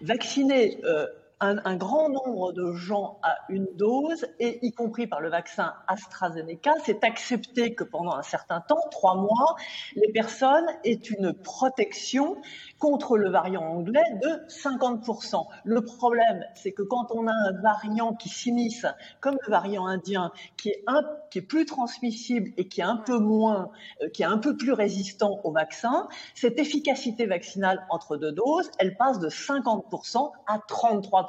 Vacciner euh, un, grand nombre de gens à une dose, et y compris par le vaccin AstraZeneca, c'est accepté que pendant un certain temps, trois mois, les personnes aient une protection contre le variant anglais de 50%. Le problème, c'est que quand on a un variant qui s'immisce, comme le variant indien, qui est, un, qui est plus transmissible et qui est un peu moins, euh, qui est un peu plus résistant au vaccin, cette efficacité vaccinale entre deux doses, elle passe de 50% à 33%.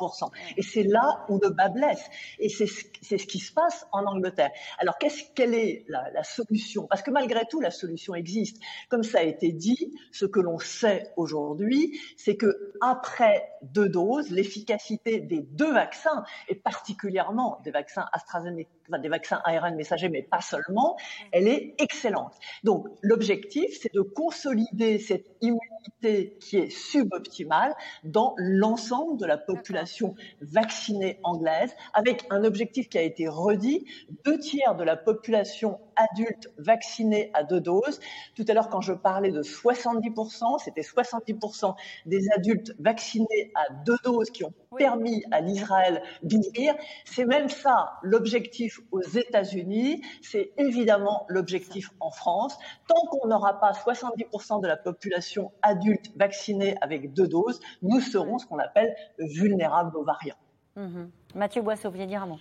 Et c'est là où le bas blesse. Et c'est ce qui se passe en Angleterre. Alors, qu'est-ce, quelle est la, la solution? Parce que malgré tout, la solution existe. Comme ça a été dit, ce que l'on sait aujourd'hui, c'est que après deux doses, l'efficacité des deux vaccins, et particulièrement des vaccins AstraZeneca, des vaccins ARN messagers, mais pas seulement, elle est excellente. Donc l'objectif, c'est de consolider cette immunité qui est suboptimale dans l'ensemble de la population vaccinée anglaise, avec un objectif qui a été redit, deux tiers de la population adulte vaccinée à deux doses. Tout à l'heure, quand je parlais de 70%, c'était 70% des adultes vaccinés à deux doses qui ont permis à l'Israël d'ouvrir. C'est même ça l'objectif aux États-Unis, c'est évidemment l'objectif en France. Tant qu'on n'aura pas 70% de la population adulte vaccinée avec deux doses, nous serons ce qu'on appelle vulnérables aux variants. Mhm. Mathieu Boisseau, vous dire un mot?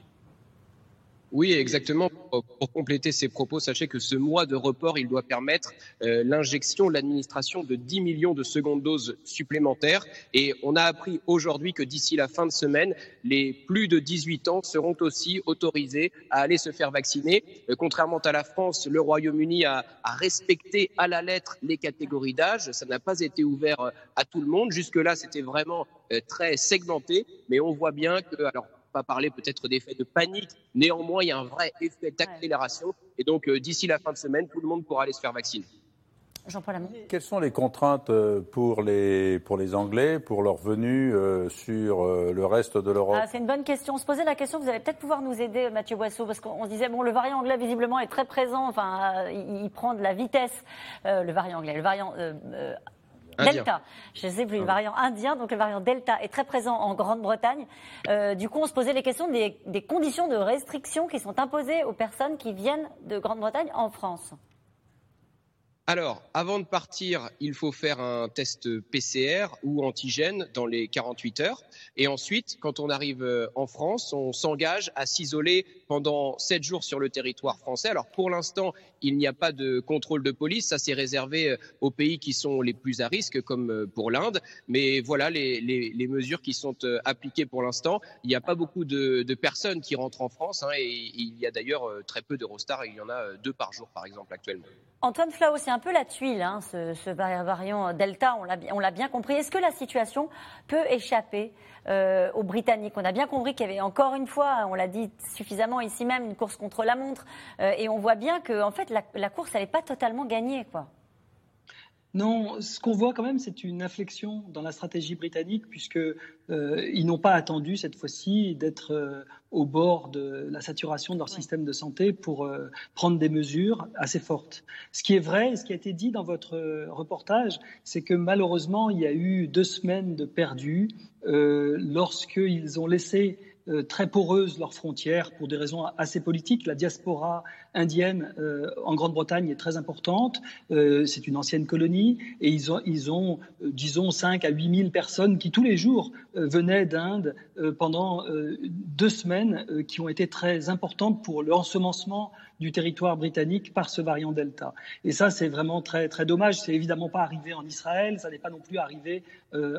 Oui, exactement. Pour, compléter ces propos, sachez que ce mois de report, il doit permettre euh, l'injection, l'administration de 10 millions de secondes doses supplémentaires. Et on a appris aujourd'hui que d'ici la fin de semaine, les plus de 18 ans seront aussi autorisés à aller se faire vacciner. Euh, contrairement à la France, le Royaume-Uni a, a, respecté à la lettre les catégories d'âge. Ça n'a pas été ouvert euh, à tout le monde. Jusque-là, c'était vraiment très segmenté. Mais on voit bien que, alors, pas parler peut-être d'effet de panique. Néanmoins, il y a un vrai effet d'accélération. Et donc, euh, d'ici la fin de semaine, tout le monde pourra aller se faire vacciner. Jean-Paul Quelles sont les contraintes euh, pour les, pour les Anglais, pour leur venue euh, sur le reste de l'Europe? Ah, C'est une bonne question. On se posait la question, vous allez peut-être pouvoir nous aider, Mathieu Boisseau, parce qu'on se disait, bon, le variant anglais, visiblement, est très présent, enfin, il, prend de la vitesse, le variant anglais, le variant Delta. Je sais plus, le variant indien, donc le variant Delta est très présent en Grande-Bretagne. Euh, du coup, on se posait les questions des, des conditions de restriction qui sont imposées aux personnes qui viennent de Grande-Bretagne en France. Alors, avant de partir, il faut faire un test PCR ou antigène dans les 48 heures. Et ensuite, quand on arrive euh, en France, on s'engage à s'isoler pendant 7 jours sur le territoire français. Alors, pour l'instant, il n'y a pas de contrôle de police. Ça, c'est réservé euh, aux pays qui sont les plus à risque, comme euh, pour l'Inde. Mais voilà les, mesures qui sont appliquées pour l'instant. Il n'y a pas beaucoup de, personnes qui rentrent en France. Hein, et il y a d'ailleurs très peu d'Eurostar. Il y en a deux par jour, par exemple, actuellement. Antoine Flau, c'est un peu la tuile, hein, ce, variant Delta, on l'a bien compris. Est-ce que la situation peut échapper euh, aux Britanniques? On a bien compris qu'il y avait encore une fois, on l'a dit suffisamment ici même, une course contre la montre. Euh, et on voit bien que en fait, la, la course, elle n'est pas totalement gagnée. quoi. Non, ce qu'on voit quand même, c'est une inflexion dans la stratégie britannique, puisqu'ils euh, n'ont pas attendu cette fois-ci d'être euh, au bord de la saturation de leur système de santé pour euh, prendre des mesures assez fortes. Ce qui est vrai, ce qui a été dit dans votre reportage, c'est que malheureusement, il y a eu deux semaines de perdus lorsqu'ils ont laissé très poreuses leurs frontières pour des raisons assez politiques. La diaspora indienne euh, en Grande-Bretagne est très importante. Euh, c'est une ancienne colonie et ils ont, ils ont euh, disons, 5 à 8 000 personnes qui tous les jours venaient d'Inde pendant deux semaines qui ont été très importantes pour le ensemencement du territoire britannique par ce variant Delta. Et ça, c'est vraiment très, très dommage. C'est évidemment pas arrivé en Israël, ça n'est pas non plus arrivé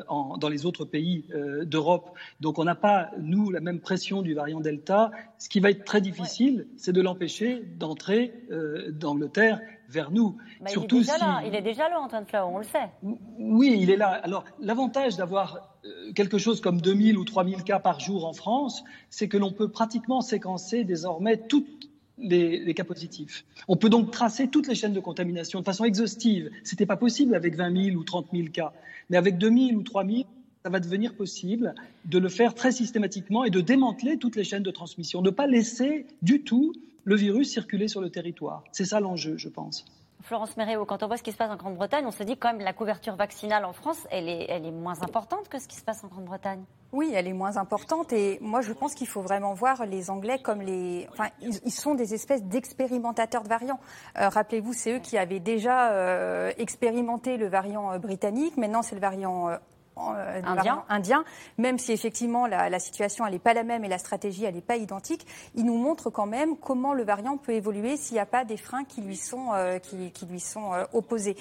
en, dans les autres pays d'Europe. Donc on n'a pas, nous, la même pression du variant Delta. Ce qui va être très difficile, c'est de l'empêcher euh, d'Angleterre vers nous. Bah, Surtout il, est déjà là. il est déjà là, Antoine Flau, on le sait. Oui, il est là. Alors, l'avantage d'avoir euh, quelque chose comme 2000 ou 3000 cas par jour en France, c'est que l'on peut pratiquement séquencer désormais toutes les, les, cas positifs. On peut donc tracer toutes les chaînes de contamination de façon exhaustive. Ce n'était pas possible avec 20 000 ou 30 000 cas. Mais avec 2000 ou 3000, ça va devenir possible de le faire très systématiquement et de démanteler toutes les chaînes de transmission, ne pas laisser du tout le virus circuler sur le territoire. C'est ça l'enjeu, je pense. Florence Méréo, quand on voit ce qui se passe en Grande-Bretagne, on se dit quand même la couverture vaccinale en France, elle est, elle est moins importante que ce qui se passe en Grande-Bretagne. Oui, elle est moins importante et moi je pense qu'il faut vraiment voir les Anglais comme les... Enfin, ils, sont des espèces d'expérimentateurs de variants. Euh, rappelez-vous, c'est eux qui avaient déjà euh, expérimenté le variant euh, britannique, maintenant c'est le variant euh, indien. indien, même si effectivement la, situation n'est pas la même et la stratégie elle n'est pas identique, il nous montre quand même comment le variant peut évoluer s'il n'y a pas des freins qui lui sont euh, qui, lui sont euh, opposés.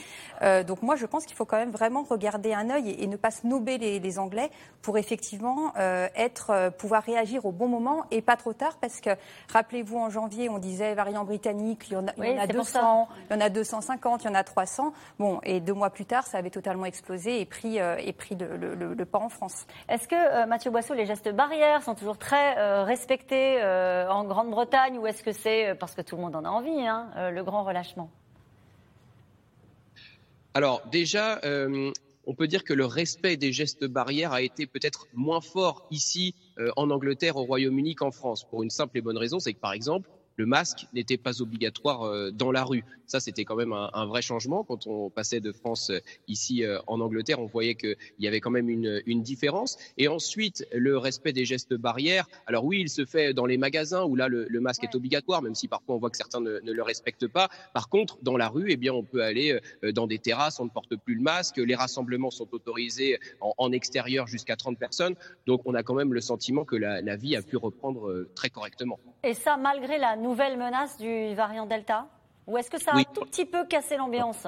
donc moi je pense qu'il faut quand même vraiment regarder un œil et, ne pas snober les, les Anglais pour effectivement être pouvoir réagir au bon moment et pas trop tard parce que rappelez-vous en janvier on disait variant britannique il y en a, il y en a 200, il y en a 250, il y en a 300. Bon et deux mois plus tard ça avait totalement explosé et pris et pris de le, pas en France. Est-ce que, Mathieu Boisseau, les gestes barrières sont toujours très respectés en Grande-Bretagne ou est-ce que c'est, parce que tout le monde en a envie, hein, le grand relâchement? Alors déjà, on peut dire que le respect des gestes barrières a été peut-être moins fort ici en Angleterre, au Royaume-Uni qu'en France, pour une simple et bonne raison, c'est que par exemple, le masque n'était pas obligatoire euh, dans la rue. Ça, c'était quand même un, vrai changement. Quand on passait de France euh, ici euh, en Angleterre, on voyait qu'il y avait quand même une, différence. Et ensuite, le respect des gestes barrières. Alors oui, il se fait dans les magasins où là, le, masque est obligatoire, même si parfois on voit que certains ne, le respectent pas. Par contre, dans la rue, eh bien, on peut aller dans des terrasses, on ne porte plus le masque. Les rassemblements sont autorisés en, extérieur jusqu'à 30 personnes. Donc, on a quand même le sentiment que la, la vie a pu reprendre très correctement. Et ça, malgré la nouvelle menace du variant Delta? Ou est-ce que ça a un tout petit peu cassé l'ambiance?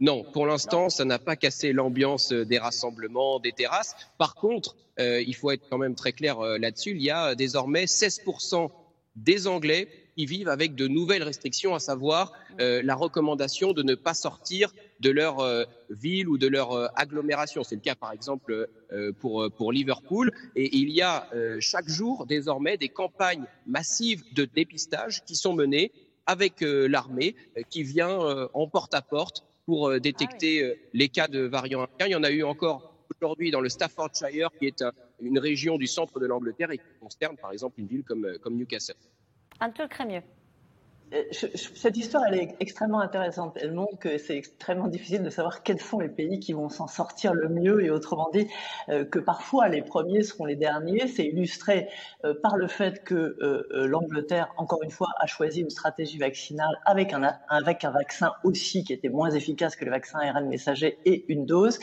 Non, pour l'instant, ça n'a pas cassé l'ambiance des rassemblements, des terrasses. Par contre, euh, il faut être quand même très clair euh, là-dessus, il y a désormais 16% des Anglais qui vivent avec de nouvelles restrictions, à savoir euh, la recommandation de ne pas sortir de leur euh, ville ou de leur euh, agglomération. C'est le cas, par exemple, pour, pour Liverpool. Et il y a chaque jour, désormais, des campagnes massives de dépistage qui sont menées avec l'armée qui vient en porte-à-porte pour détecter ah les cas de variants Il y en a eu encore aujourd'hui dans le Staffordshire, qui est une région du centre de l'Angleterre et qui concerne, par exemple, une ville comme, comme Newcastle. Un peu crémieux. Euh, cette histoire, elle est extrêmement intéressante. Elle montre que c'est extrêmement difficile de savoir quels sont les pays qui vont s'en sortir le mieux et autrement dit euh, que parfois les premiers seront les derniers. C'est illustré euh, par le fait que l'Angleterre, encore une fois, a choisi une stratégie vaccinale avec un, avec un vaccin aussi qui était moins efficace que le vaccin ARN messager et une dose.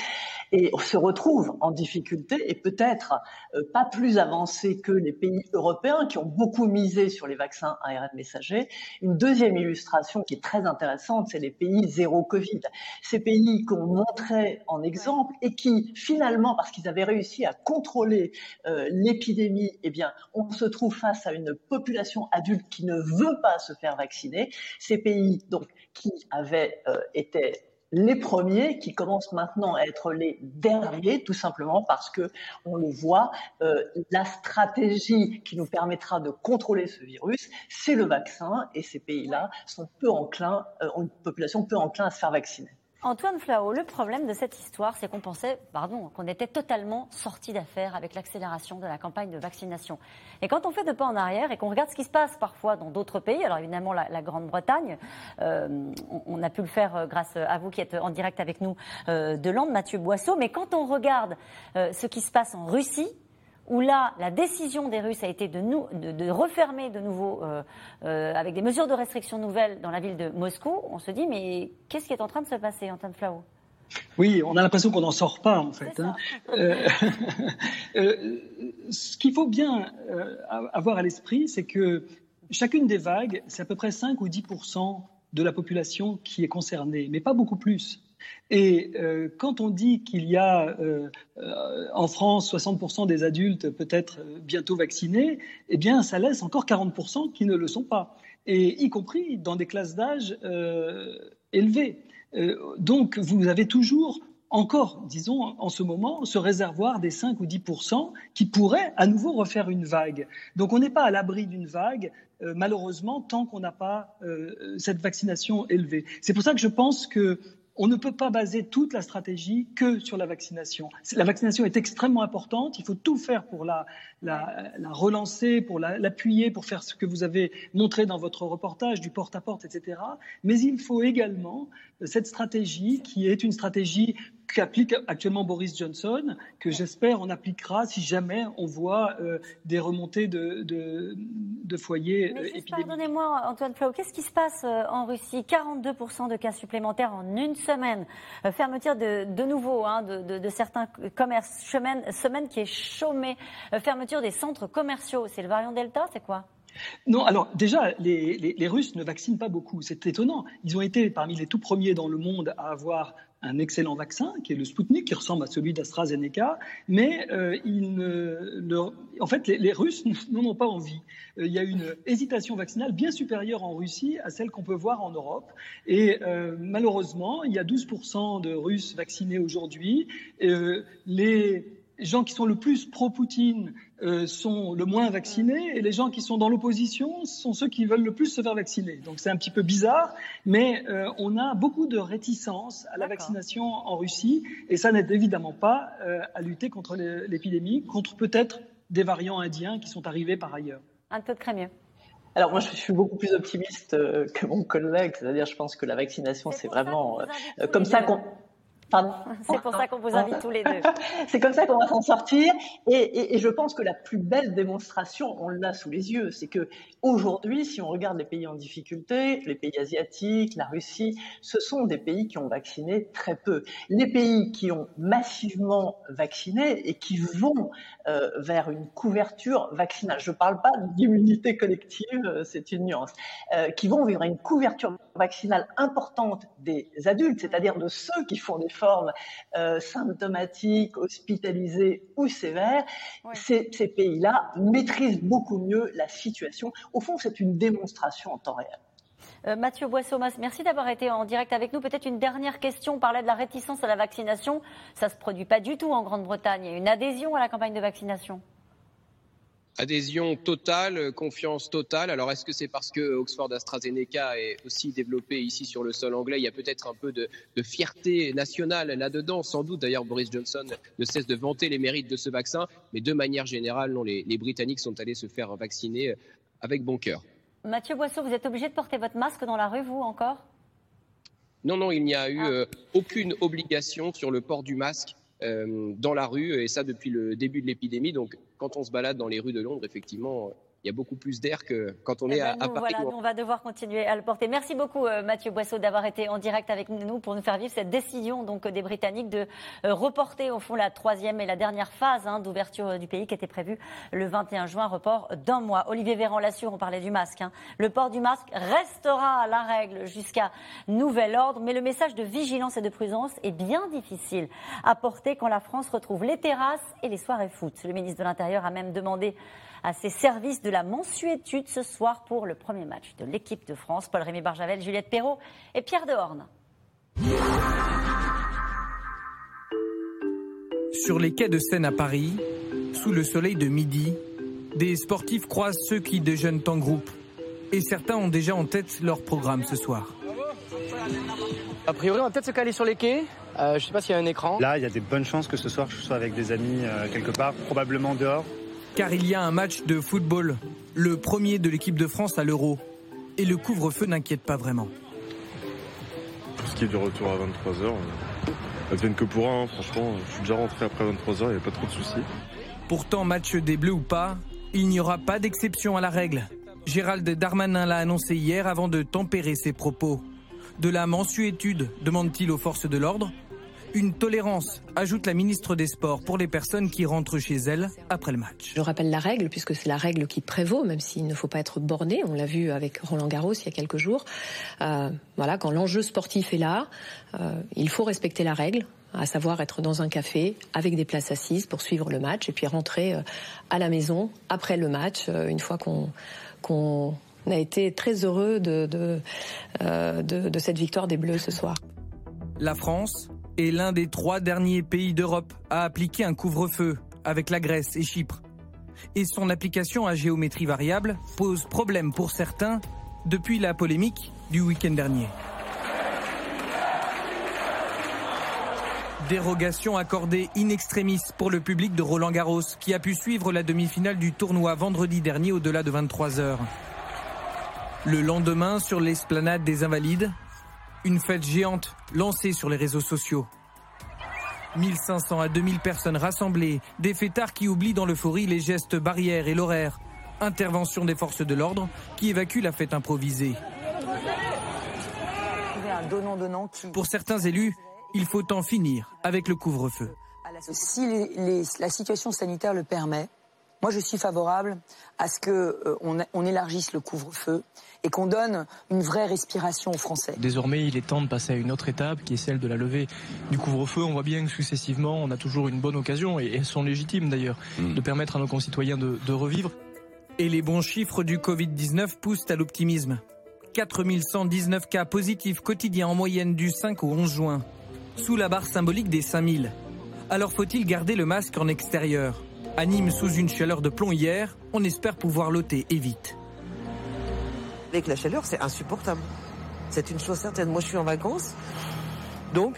Et se retrouve en difficulté et peut-être pas plus avancé que les pays européens qui ont beaucoup misé sur les vaccins ARN messager. Une deuxième illustration qui est très intéressante, c'est les pays zéro Covid. Ces pays qu'on montrait en exemple et qui finalement, parce qu'ils avaient réussi à contrôler euh, l'épidémie, eh bien, on se trouve face à une population adulte qui ne veut pas se faire vacciner. Ces pays donc qui avaient euh, été les premiers qui commencent maintenant à être les derniers, tout simplement parce que on le voit, euh, la stratégie qui nous permettra de contrôler ce virus, c'est le vaccin, et ces pays-là sont peu enclins, euh, ont une population peu enclin à se faire vacciner. Antoine Flao, le problème de cette histoire, c'est qu'on pensait, pardon, qu'on était totalement sorti d'affaire avec l'accélération de la campagne de vaccination. Et quand on fait de pas en arrière et qu'on regarde ce qui se passe parfois dans d'autres pays, alors évidemment la, Grande-Bretagne, euh, on, a pu le faire euh, grâce à vous qui êtes en direct avec nous euh, de Mathieu Boisseau, mais quand on regarde ce qui se passe en Russie, où là, la décision des Russes a été de, nous, de, refermer de nouveau, euh, euh, avec des mesures de restriction nouvelles dans la ville de Moscou, on se dit, mais qu'est-ce qui est en train de se passer, Antoine Flau oui, on a l'impression qu'on n'en sort pas en fait. Hein. Euh, ce qu'il faut bien avoir à l'esprit, c'est que chacune des vagues, c'est à peu près 5 ou 10% de la population qui est concernée, mais pas beaucoup plus. Et euh, quand on dit qu'il y a euh, euh, en France 60% des adultes peut-être bientôt vaccinés, eh bien ça laisse encore 40% qui ne le sont pas, et y compris dans des classes d'âge élevées. donc vous avez toujours encore, disons, en ce moment, ce réservoir des 5 ou 10% qui pourrait à nouveau refaire une vague. Donc on n'est pas à l'abri d'une vague, malheureusement, tant qu'on n'a pas cette vaccination élevée. C'est pour ça que je pense que on ne peut pas baser toute la stratégie que sur la vaccination. La vaccination est extrêmement importante. Il faut tout faire pour la, relancer, pour l'appuyer, pour faire ce que vous avez montré dans votre reportage, du porte-à-porte, etc. Mais il faut également cette stratégie qui est une stratégie qu'applique actuellement Boris Johnson, que j'espère on appliquera si jamais on voit euh, des remontées de, de, foyers euh. Pardonnez-moi, Antoine Flau, qu'est-ce qui se passe euh, en Russie? 42% de cas supplémentaires en une semaine. fermeture de, de nouveau hein, de, certains commerces. Semaine, semaine qui est chômée. fermeture des centres commerciaux. C'est le variant Delta, c'est quoi? Non, alors déjà, les, Russes ne vaccinent pas beaucoup. C'est étonnant. Ils ont été parmi les tout premiers dans le monde à avoir un excellent vaccin, qui est le Sputnik, qui ressemble à celui d'AstraZeneca, mais euh, en fait, les, Russes n'en ont pas envie. Euh, il y a une hésitation vaccinale bien supérieure en Russie à celle qu'on peut voir en Europe. Et euh, malheureusement, il y a 12% de Russes vaccinés aujourd'hui. les gens qui sont le plus pro-Poutine euh, sont le moins vaccinés et les gens qui sont dans l'opposition sont ceux qui veulent le plus se faire vacciner. Donc c'est un petit peu bizarre, mais euh, on a beaucoup de réticence à la vaccination en Russie et ça n'aide évidemment pas euh, à lutter contre l'épidémie, contre peut-être des variants indiens qui sont arrivés par ailleurs. Un peu de crémieux. Alors moi je suis beaucoup plus optimiste que mon collègue, c'est-à-dire je pense que la vaccination c'est vraiment comme ça qu'on c'est pour ça qu'on vous invite tous les deux. c'est comme ça qu'on va s'en sortir. Et, je pense que la plus belle démonstration, on l'a sous les yeux, c'est que aujourd'hui, si on regarde les pays en difficulté, les pays asiatiques, la Russie, ce sont des pays qui ont vacciné très peu. Les pays qui ont massivement vacciné et qui vont euh, vers une couverture vaccinale, je ne parle pas d'immunité collective, euh, c'est une nuance, euh, qui vont vers une couverture vaccinale importante des adultes, c'est-à-dire de ceux qui font des formes euh, symptomatiques, hospitalisées ou sévères, ces, pays-là maîtrisent beaucoup mieux la situation. Au fond, c'est une démonstration en temps réel. Euh, Mathieu Boissomas, merci d'avoir été en direct avec nous. Peut-être une dernière question. On parlait de la réticence à la vaccination. Ça ne se produit pas du tout en Grande-Bretagne. Il y a une adhésion à la campagne de vaccination Adhésion totale, confiance totale. Alors est-ce que c'est parce que Oxford AstraZeneca est aussi développé ici sur le sol anglais Il y a peut-être un peu de, fierté nationale là-dedans, sans doute. D'ailleurs, Boris Johnson ne cesse de vanter les mérites de ce vaccin, mais de manière générale, non, les, Britanniques sont allés se faire vacciner avec bon cœur. Mathieu Boisseau, vous êtes obligé de porter votre masque dans la rue, vous encore? Non, non, il n'y a eu ah. euh, aucune obligation sur le port du masque euh, dans la rue, et ça depuis le début de l'épidémie. Donc, quand on se balade dans les rues de Londres, effectivement, il y a beaucoup plus d'air que quand on est eh à, ben, Paris. Voilà, on va devoir continuer à le porter. Merci beaucoup euh, Mathieu Boisseau d'avoir été en direct avec nous pour nous faire vivre cette décision donc des Britanniques de euh, reporter au fond la troisième et la dernière phase hein, d'ouverture euh, du pays qui était prévue le 21 juin, report d'un mois. Olivier Véran l'assure, on parlait du masque. Hein. Le port du masque restera la règle jusqu'à nouvel ordre, mais le message de vigilance et de prudence est bien difficile à porter quand la France retrouve les terrasses et les soirées foot. Le ministre de l'Intérieur a même demandé à ses services de la mensuétude ce soir pour le premier match de l'équipe de France. Paul-Rémy Barjavel, Juliette Perrault et Pierre Dehorne. Sur les quais de Seine à Paris, sous le soleil de midi, des sportifs croisent ceux qui déjeunent en groupe. Et certains ont déjà en tête leur programme ce soir. A priori, on va peut-être se caler sur les quais. Euh, je ne sais pas s'il y a un écran. Là, il y a des bonnes chances que ce soir je sois avec des amis euh, quelque part, probablement dehors car il y a un match de football, le premier de l'équipe de France à l'Euro. Et le couvre-feu n'inquiète pas vraiment. Ce qui est du retour à 23h, advienne que pour un, hein, franchement, je suis déjà rentré après 23h, il n'y a pas trop de soucis. Pourtant, match des Bleus ou pas, il n'y aura pas d'exception à la règle. Gérald Darmanin l'a annoncé hier avant de tempérer ses propos. De la mensuétude, demande-t-il aux forces de l'ordre une tolérance, ajoute la ministre des Sports pour les personnes qui rentrent chez elles après le match. Je rappelle la règle, puisque c'est la règle qui prévaut, même s'il ne faut pas être borné. On l'a vu avec Roland Garros il y a quelques jours. Euh, voilà, quand l'enjeu sportif est là, euh, il faut respecter la règle à savoir être dans un café avec des places assises pour suivre le match et puis rentrer euh, à la maison après le match, une fois qu'on qu'on a été très heureux de, de, de, de cette victoire des Bleus ce soir. La France est l'un des trois derniers pays d'Europe à appliquer un couvre-feu avec la Grèce et Chypre. Et son application à géométrie variable pose problème pour certains depuis la polémique du week-end dernier. Dérogation accordée in extremis pour le public de Roland Garros qui a pu suivre la demi-finale du tournoi vendredi dernier au-delà de 23 heures. Le lendemain, sur l'esplanade des Invalides, une fête géante lancée sur les réseaux sociaux. 1500 à 2000 personnes rassemblées, des fêtards qui oublient dans l'euphorie les gestes barrières et l'horaire. Intervention des forces de l'ordre qui évacuent la fête improvisée. Pour certains élus, il faut en finir avec le couvre-feu. Si la situation sanitaire le permet, Moi, je suis favorable à ce qu'on on élargisse le couvre-feu et qu'on donne une vraie respiration aux Français. Désormais, il est temps de passer à une autre étape qui est celle de la levée du couvre-feu. On voit bien que successivement, on a toujours une bonne occasion, et elles sont légitimes d'ailleurs, mmh. de permettre à nos concitoyens de, de revivre. Et les bons chiffres du Covid-19 poussent à l'optimisme. 4119 cas positifs quotidiens en moyenne du 5 au 11 juin, sous la barre symbolique des 5000. Alors faut-il garder le masque en extérieur? À Nîmes, sous une chaleur de plomb hier, on espère pouvoir l'ôter et vite. Avec la chaleur, c'est insupportable. C'est une chose certaine. Moi, je suis en vacances, donc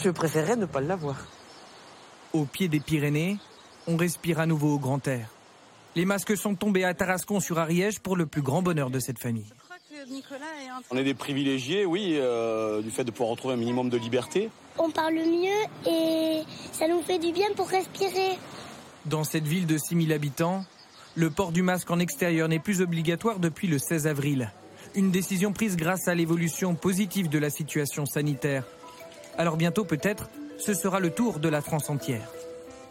je préférerais ne pas l'avoir. Au pied des Pyrénées, on respire à nouveau au grand air. Les masques sont tombés à Tarascon sur Ariège pour le plus grand bonheur de cette famille. On est des privilégiés, oui, euh, du fait de pouvoir retrouver un minimum de liberté. On parle mieux et ça nous fait du bien pour respirer. Dans cette ville de 6000 habitants, le port du masque en extérieur n'est plus obligatoire depuis le 16 avril. Une décision prise grâce à l'évolution positive de la situation sanitaire. Alors bientôt peut-être, ce sera le tour de la France entière.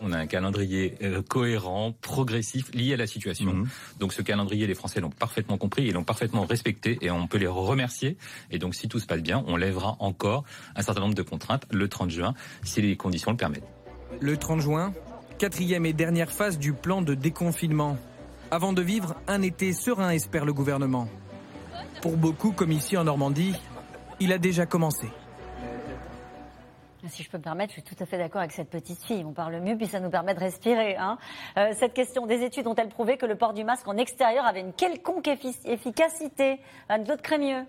On a un calendrier euh, cohérent, progressif, lié à la situation. Mhm. Donc ce calendrier, les Français l'ont parfaitement compris et l'ont parfaitement respecté et on peut les remercier. Et donc si tout se passe bien, on lèvera encore un certain nombre de contraintes le 30 juin, si les conditions le permettent. Le 30 juin, quatrième et dernière phase du plan de déconfinement avant de vivre un été serein, espère le gouvernement. Pour beaucoup, comme ici en Normandie, il a déjà commencé. Si je peux me permettre, je suis tout à fait d'accord avec cette petite fille. On parle mieux, puis ça nous permet de respirer. Hein. Euh, cette question des études ont-elles prouvé que le port du masque en extérieur avait une quelconque efficacité? Anne-Claude Crémieux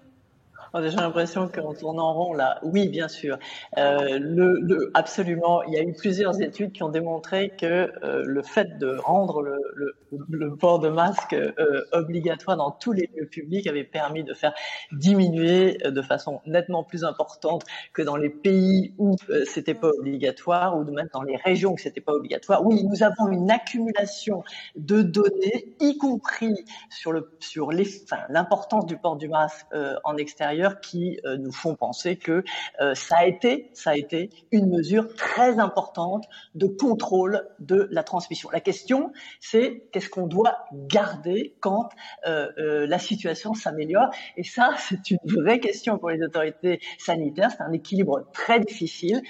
j'ai l'impression qu'on tourne en rond là. Oui, bien sûr. Euh, absolument. Il y a eu plusieurs études qui ont démontré que euh, le fait de rendre le, port de masque euh, obligatoire dans tous les lieux publics avait permis de faire diminuer de façon nettement plus importante que dans les pays où c'était pas obligatoire ou même dans les régions où c'était pas obligatoire. Oui, nous avons une accumulation de données, y compris sur l'importance du port du masque en extérieur qui euh, nous font penser que euh, ça a été, ça a été une mesure très importante de contrôle de la transmission. La question, c'est qu'est-ce qu'on doit garder quand euh, la situation s'améliore Et ça, c'est une vraie question pour les autorités sanitaires. C'est un équilibre très difficile.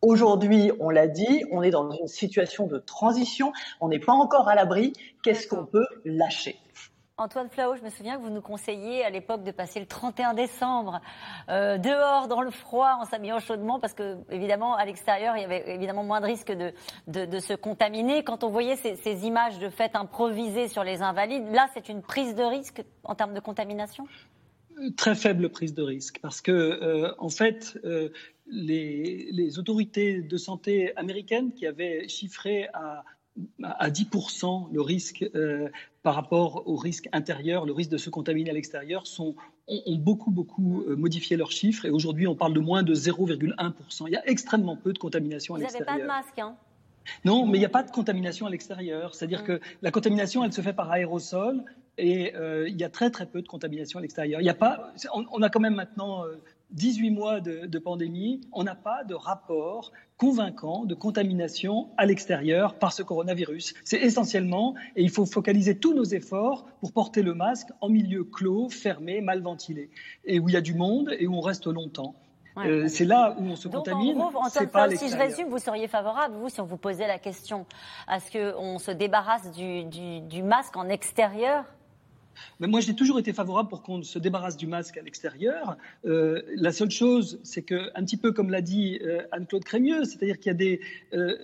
Aujourd'hui, on l'a dit, on est dans une situation de transition, on n'est pas encore à l'abri. Qu'est-ce qu'on peut lâcher? Antoine Flao, je me souviens que vous nous conseilliez à l'époque de passer le 31 décembre euh, dehors dans le froid en s'habillant chaudement parce que évidemment à l'extérieur il y avait évidemment moins de risques de, de, se contaminer. Quand on voyait ces, images de fêtes improvisées sur les invalides, là c'est une prise de risque en termes de contamination? Très faible prise de risque parce que euh, en fait euh, les, les autorités de santé américaines qui avaient chiffré à à 10% le risque euh, par rapport au risque intérieur, le risque de se contaminer à l'extérieur, ont, ont, beaucoup, beaucoup euh, modifié leurs chiffres. Et aujourd'hui, on parle de moins de 0,1%. Il y a extrêmement peu de contamination à l'extérieur. Vous n'avez pas de masque, hein? Non, mais il n'y a pas de contamination à l'extérieur. C'est-à-dire mm. que la contamination, elle se fait par aérosol. Et euh, il y a très très peu de contamination à l'extérieur. Il a pas, on, a quand même maintenant 18 mois de, pandémie, on n'a pas de rapport convaincant de contamination à l'extérieur par ce coronavirus. C'est essentiellement, et il faut focaliser tous nos efforts pour porter le masque en milieu clos, fermé, mal ventilé, et où il y a du monde et où on reste longtemps. Euh, c'est là où on se contamine. En gros, si je résume, vous seriez favorable, vous, si on vous posait la question, à ce qu'on se débarrasse du masque en extérieur mais moi, j'ai toujours été favorable pour qu'on se débarrasse du masque à l'extérieur. Euh, la seule chose, c'est que, un petit peu comme l'a dit euh, Anne-Claude Crémieux, c'est-à-dire qu'il y a des. Euh,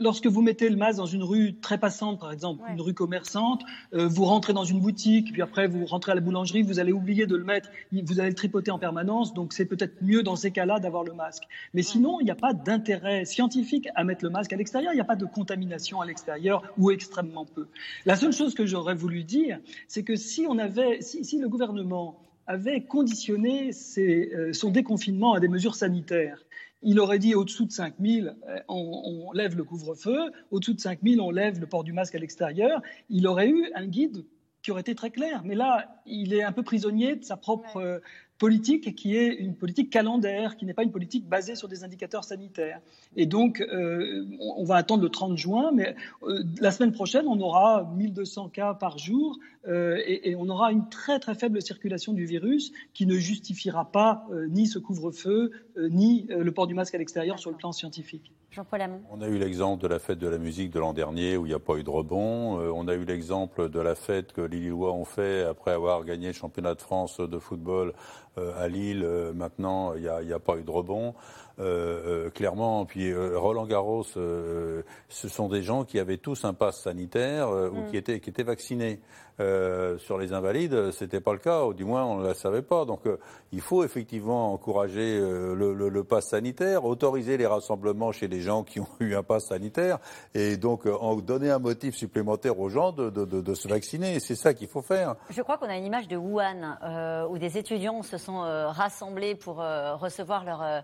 lorsque vous mettez le masque dans une rue très passante, par exemple, une rue commerçante, vous rentrez dans une boutique, puis après vous rentrez à la boulangerie, vous allez oublier de le mettre, vous allez le tripoter en permanence, donc c'est peut-être mieux dans ces cas-là d'avoir le masque. Mais sinon, il n'y a pas d'intérêt scientifique à mettre le masque à l'extérieur, il n'y a pas de contamination à l'extérieur ou extrêmement peu. La seule chose que j'aurais voulu dire, c'est que si, on avait, si, le gouvernement avait conditionné euh, son déconfinement à des mesures sanitaires, il aurait dit au-dessous de 5 000, euh, on, lève le couvre-feu, au-dessous de 5 000, on lève le port du masque à l'extérieur. Il aurait eu un guide qui aurait été très clair. Mais là, il est un peu prisonnier de sa propre, politique qui est une politique calendaire, qui n'est pas une politique basée sur des indicateurs sanitaires. Et donc, euh, on va attendre le 30 juin, mais euh, la semaine prochaine, on aura 1200 cas par jour euh, et, et, on aura une très très faible circulation du virus qui ne justifiera pas ni ce couvre-feu, ni le port du masque à l'extérieur sur le plan scientifique. Jean-Paul On a eu l'exemple de la fête de la musique de l'an dernier où il n'y a pas eu de rebond. on a eu l'exemple de la fête que les Lillois ont fait après avoir gagné le championnat de France de football à Lille, euh, maintenant, il n'y a, pas eu de rebond. Euh, clairement. Puis Roland Garros, ce sont des gens qui avaient tous un pass sanitaire ou mm. qui étaient qui étaient vaccinés. Euh, sur les invalides, c'était pas le cas, ou du moins on ne le savait pas. Donc euh, il faut effectivement encourager euh, le, le, le pass sanitaire, autoriser les rassemblements chez les gens qui ont eu un pass sanitaire, et donc en donner un motif supplémentaire aux gens de, de, de, de se vacciner. C'est ça qu'il faut faire. Je crois qu'on a une image de Wuhan où des étudiants se sont rassemblés pour recevoir leur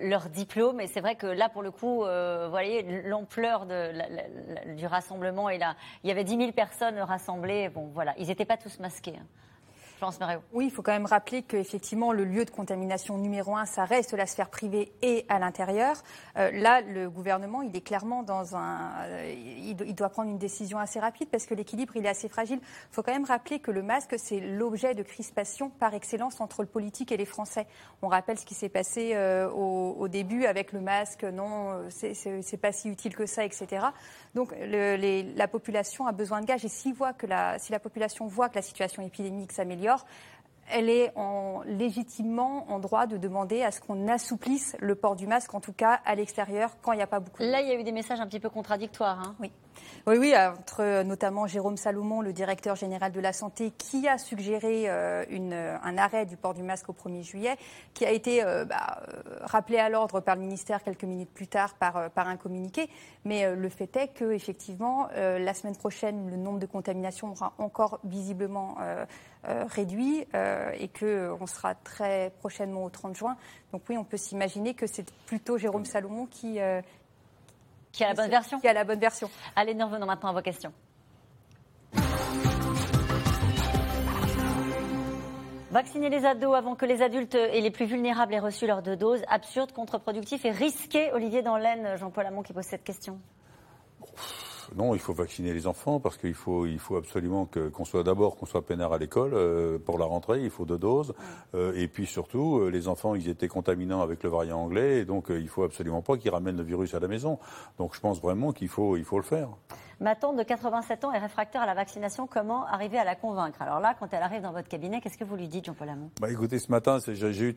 leur diplôme. Et c'est vrai que là, pour le coup, euh, vous voyez l'ampleur du rassemblement. Et là, il y avait 10 000 personnes rassemblées. Bon, voilà, ils n'étaient pas tous masqués. Hein. Oui, il faut quand même rappeler qu'effectivement, le lieu de contamination numéro un, ça reste la sphère privée et à l'intérieur. Euh, là, le gouvernement, il est clairement dans un. Euh, il, doit prendre une décision assez rapide parce que l'équilibre, il est assez fragile. Il faut quand même rappeler que le masque, c'est l'objet de crispation par excellence entre le politique et les Français. On rappelle ce qui s'est passé euh, au, début avec le masque, non, c'est pas si utile que ça, etc. Donc, la population a besoin de gages et si, voit que si la population voit que la situation épidémique s'améliore, elle est en, légitimement en droit de demander à ce qu'on assouplisse le port du masque, en tout cas à l'extérieur, quand il n'y a pas beaucoup. Là, il y a eu des messages un petit peu contradictoires. Hein. Oui. Oui, oui, entre notamment Jérôme Salomon, le directeur général de la santé, qui a suggéré euh, une, un arrêt du port du masque au 1er juillet, qui a été euh, bah, euh, rappelé à l'ordre par le ministère quelques minutes plus tard par, par un communiqué. Mais le fait est que, effectivement, la semaine prochaine, le nombre de contaminations aura encore visiblement réduit et qu'on sera très prochainement au 30 juin. Donc oui, on peut s'imaginer que c'est plutôt Jérôme Salomon qui, qui a la bonne version Qui a la bonne version. Allez, nous revenons maintenant à vos questions. Vacciner les ados avant que les adultes et les plus vulnérables aient reçu leurs deux doses, absurde, contre-productif et risqué. Olivier Danlaine, Jean-Paul Hamon qui pose cette question. Non, il faut vacciner les enfants parce qu'il faut, il faut absolument que, qu'on soit d'abord qu'on soit peinard à l'école euh, pour la rentrée. Il faut deux doses. Euh, et puis surtout, euh, les enfants, ils étaient contaminants avec le variant anglais, et donc il faut absolument pas qu'ils ramènent le virus à la maison. Donc je pense vraiment qu'il faut, il faut le faire. Ma tante de 87 ans est réfractaire à la vaccination. Comment arriver à la convaincre? Alors là, quand elle arrive dans votre cabinet, qu'est-ce que vous lui dites, Jean-Paul Hamon? Bah, Écoutez, ce matin, j'ai eu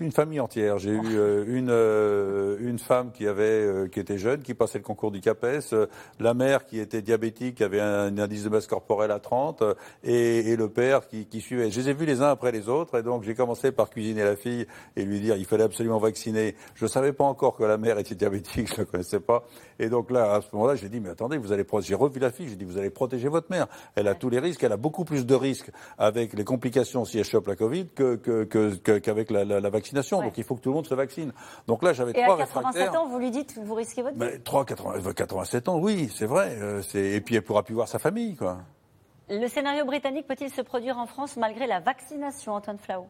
une famille entière. J'ai eu euh, une, euh, une femme qui, avait, euh, qui était jeune, qui passait le concours du CAPES, la mère qui était diabétique, qui avait un, indice de masse corporelle à 30, et, le père qui, suivait. Je les ai vus les uns après les autres, et donc j'ai commencé par cuisiner la fille et lui dire il fallait absolument vacciner. Je ne savais pas encore que la mère était diabétique, je ne la connaissais pas. Et donc là, à ce moment-là, j'ai dit mais attendez, vous allez j'ai revu la fille, j'ai dit vous allez protéger votre mère. Elle a tous les risques, elle a beaucoup plus de risques avec les complications si elle chope la Covid qu'avec la, vaccination. Donc il faut que tout le monde se vaccine. Donc là, j'avais trois à 87 ans, vous lui dites, vous risquez votre vie? 3, 87 ans, oui, c'est vrai. Euh, et puis elle pourra plus voir sa famille, quoi. Le scénario britannique peut-il se produire en France malgré la vaccination, Antoine Flau?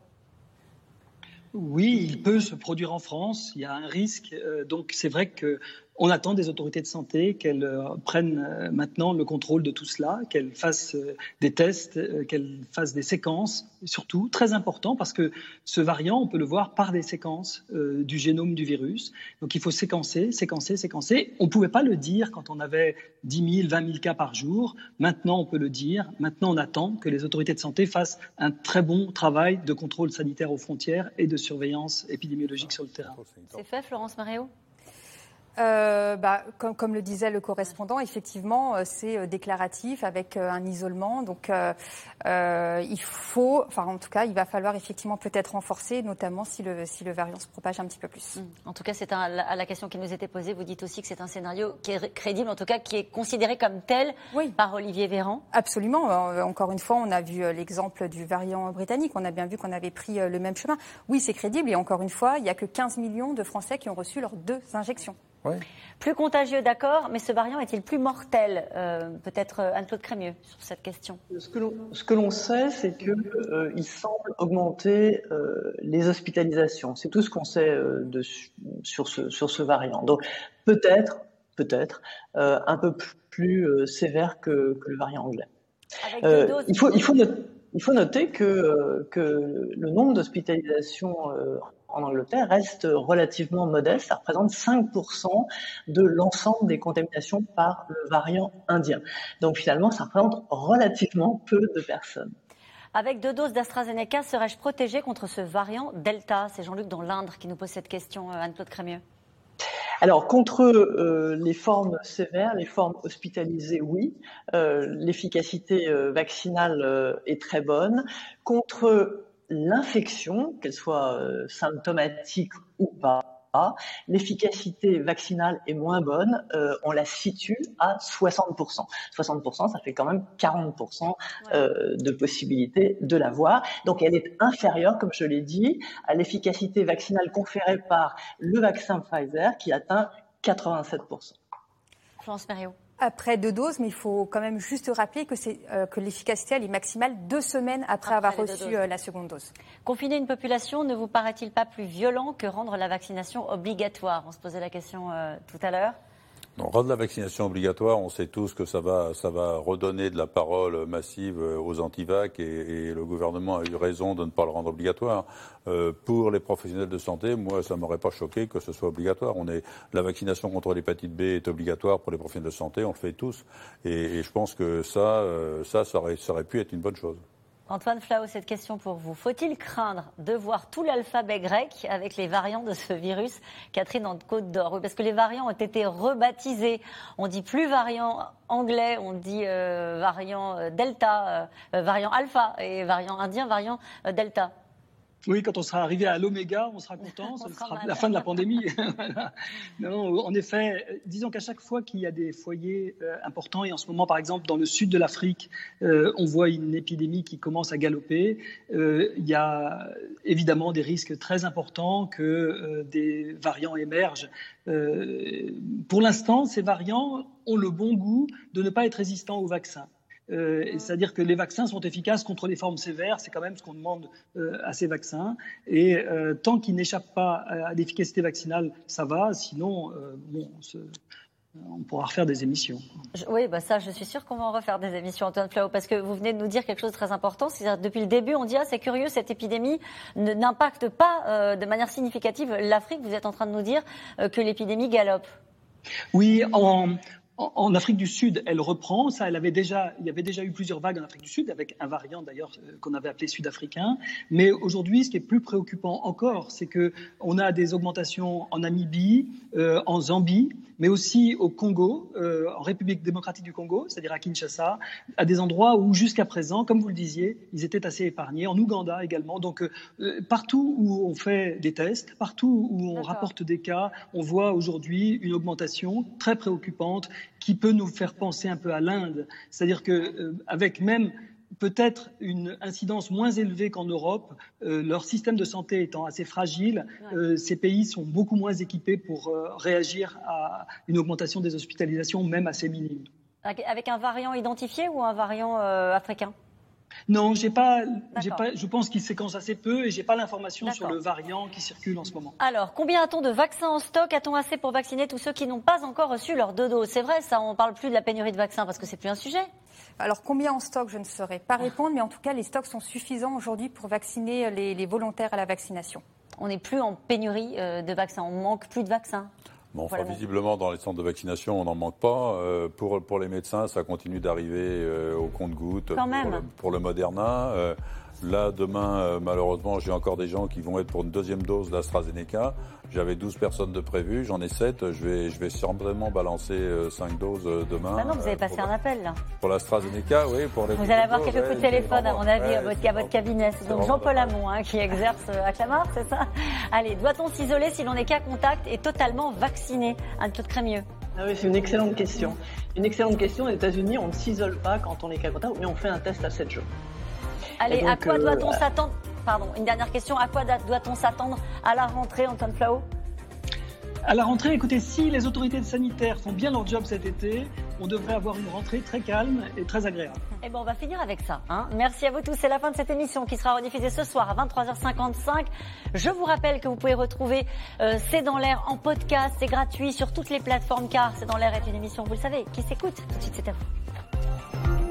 Oui, il peut se produire en France. Il y a un risque. Euh, donc, c'est vrai que on attend des autorités de santé qu'elles euh, prennent euh, maintenant le contrôle de tout cela, qu'elles fassent euh, des tests, qu'elles fassent des séquences, surtout très important parce que ce variant, on peut le voir par des séquences du génome du virus. Donc il faut séquencer, séquencer, séquencer. On ne pouvait pas le dire quand on avait 10 000, 20 000 cas par jour. Maintenant, on peut le dire. Maintenant, on attend que les autorités de santé fassent un très bon travail de contrôle sanitaire aux frontières et de surveillance épidémiologique sur le terrain. C'est fait, Florence Maréo? Euh, bah, comme, comme, le disait le correspondant, effectivement, euh, c'est euh, déclaratif avec un isolement. Donc, euh, il faut, enfin, en tout cas, il va falloir effectivement peut-être renforcer, notamment si le, si le variant se propage un petit peu plus. Mmh. En tout cas, c'est à la question qui nous était posée. Vous dites aussi que c'est un scénario qui est crédible, en tout cas, qui est considéré comme tel oui. par Olivier Véran. Absolument. Encore une fois, on a vu l'exemple du variant britannique. On a bien vu qu'on avait pris le même chemin. Oui, c'est crédible. Et encore une fois, il n'y a que 15 millions de Français qui ont reçu leurs deux injections. Plus contagieux, d'accord, mais ce variant est-il plus mortel euh, Peut-être euh, Anne-Claude Crémieux sur cette question? Ce que l'on sait, c'est qu'il euh, semble augmenter les hospitalisations. C'est tout ce qu'on sait de, sur, ce, sur ce variant. Donc peut-être, peut-être, un peu plus sévère que, que, le variant anglais. il, faut, il, faut noter, il faut noter que, que le nombre d'hospitalisations en Angleterre reste relativement modeste. Ça représente 5% de l'ensemble des contaminations par le variant indien. Donc finalement, ça représente relativement peu de personnes. Avec deux doses d'AstraZeneca, serais-je protégé contre ce variant Delta? C'est Jean-Luc dans l'Indre qui nous pose cette question, euh, Anne-Claude Crémieux. Alors contre euh, les formes sévères, les formes hospitalisées, oui, euh, l'efficacité vaccinale est très bonne. Contre l'infection, qu'elle soit euh, symptomatique ou pas, l'efficacité vaccinale est moins bonne, euh, on la situe à 60%. 60%, ça fait quand même 40% euh, de possibilité de l'avoir. Donc elle est inférieure, comme je l'ai dit, à l'efficacité vaccinale conférée par le vaccin Pfizer qui atteint 87%. Florence Perriot après deux doses, mais il faut quand même juste rappeler que, euh, que l'efficacité est maximale deux semaines après, avoir reçu euh, la seconde dose. Confiner une population ne vous paraît-il pas plus violent que rendre la vaccination obligatoire? On se posait la question euh, tout à l'heure. Non, rendre la vaccination obligatoire, on sait tous que ça va, ça va redonner de la parole massive aux antivacs et, et le gouvernement a eu raison de ne pas le rendre obligatoire. Euh, pour les professionnels de santé, moi, ça m'aurait pas choqué que ce soit obligatoire. On est, la vaccination contre l'hépatite B est obligatoire pour les professionnels de santé, on le fait tous. Et, et je pense que ça, euh, ça, ça aurait pu être une bonne chose. Antoine Flau, cette question pour vous. Faut-il craindre de voir tout l'alphabet grec avec les variants de ce virus Catherine en Côte d'Or? Parce que les variants ont été rebaptisés. On dit plus variant anglais, on dit euh, variant euh, delta, euh, variant alpha et variant indien, variant delta. Oui, quand on sera arrivé à l'oméga, on sera content, ce sera la fin de la pandémie. non, en effet, disons qu'à chaque fois qu'il y a des foyers euh, importants, et en ce moment, par exemple, dans le sud de l'Afrique, euh, on voit une épidémie qui commence à galoper, euh, il y a évidemment des risques très importants que des variants émergent. pour l'instant, ces variants ont le bon goût de ne pas être résistants au vaccin. Euh, c'est-à-dire que les vaccins sont efficaces contre les formes sévères, c'est quand même ce qu'on demande euh, à ces vaccins. Et euh, tant qu'ils n'échappent pas à l'efficacité vaccinale, ça va. Sinon, bon, on pourra refaire des émissions. Oui, bah ça, je suis sûre qu'on va en refaire des émissions, Antoine Flau, parce que vous venez de nous dire quelque chose de très important. C'est-à-dire, depuis le début, on dit ah, c'est curieux, cette épidémie n'impacte pas de manière significative l'Afrique. Vous êtes en train de nous dire que l'épidémie galope. Oui, en, en Afrique du Sud, elle reprend. Ça, elle avait déjà, il y avait déjà eu plusieurs vagues en Afrique du Sud, avec un variant d'ailleurs euh, qu'on avait appelé sud-africain. Mais aujourd'hui, ce qui est plus préoccupant encore, c'est que on a des augmentations en Namibie, euh, en Zambie, mais aussi au Congo, euh, en République démocratique du Congo, c'est-à-dire à Kinshasa, à des endroits où jusqu'à présent, comme vous le disiez, ils étaient assez épargnés. En Ouganda également. Donc euh, partout où on fait des tests, partout où on rapporte des cas, on voit aujourd'hui une augmentation très préoccupante qui peut nous faire penser un peu à l'Inde. C'est-à-dire que euh, avec même peut-être une incidence moins élevée qu'en Europe. Euh, leur système de santé étant assez fragile, euh, ces pays sont beaucoup moins équipés pour réagir à une augmentation des hospitalisations, même assez minime. Avec un variant identifié ou un variant africain? Non, j'ai pas, pas, je pense qu'il séquence assez peu et j'ai pas l'information sur le variant qui circule en ce moment. Alors, combien a-t-on de vaccins en stock? A-t-on assez pour vacciner tous ceux qui n'ont pas encore reçu leur deux doses C'est vrai, ça, on parle plus de la pénurie de vaccins parce que c'est plus un sujet. Alors, combien en stock, je ne saurais pas répondre, mais en tout cas, les stocks sont suffisants aujourd'hui pour vacciner les, volontaires à la vaccination. On n'est plus en pénurie euh, de vaccins, on manque plus de vaccins. Bon, enfin, visiblement, dans les centres de vaccination, on n'en manque pas. Euh, pour, pour les médecins, ça continue d'arriver euh, au compte-goutte pour, pour, le Moderna. Euh, Là, demain, euh, malheureusement, j'ai encore des gens qui vont être pour une deuxième dose d'AstraZeneca. J'avais 12 personnes de prévues, j'en ai 7. Je vais, je vais certainement balancer 5 euh, doses euh, demain. Ah non, vous avez passé un appel, là. Pour l'AstraZeneca, oui. Pour les vous allez avoir quelques coups de téléphone, à mon avis, à, votre, à votre, cabinet. C'est donc Jean-Paul Hamon hein, qui exerce à Clamart, c'est ça? Allez, doit-on s'isoler si l'on est cas contact et totalement vacciné? Anne-Claude Crémieux ah oui, c'est une excellente question. Une excellente question. Aux États-Unis, on ne s'isole pas quand on est cas contact, mais on fait un test à 7 jours. Allez, à quoi doit-on euh, s'attendre? Pardon, une dernière question. À quoi doit-on s'attendre à la rentrée, Antoine Flau? À la rentrée, écoutez, si les autorités sanitaires font bien leur job cet été, on devrait avoir une rentrée très calme et très agréable. Eh ben, on va finir avec ça. Hein. Merci à vous tous. C'est la fin de cette émission qui sera rediffusée ce soir à 23h55. Je vous rappelle que vous pouvez retrouver euh, C'est dans l'air en podcast. C'est gratuit sur toutes les plateformes car C'est dans l'air est une émission, vous le savez, qui s'écoute. Tout de suite, c'est à vous.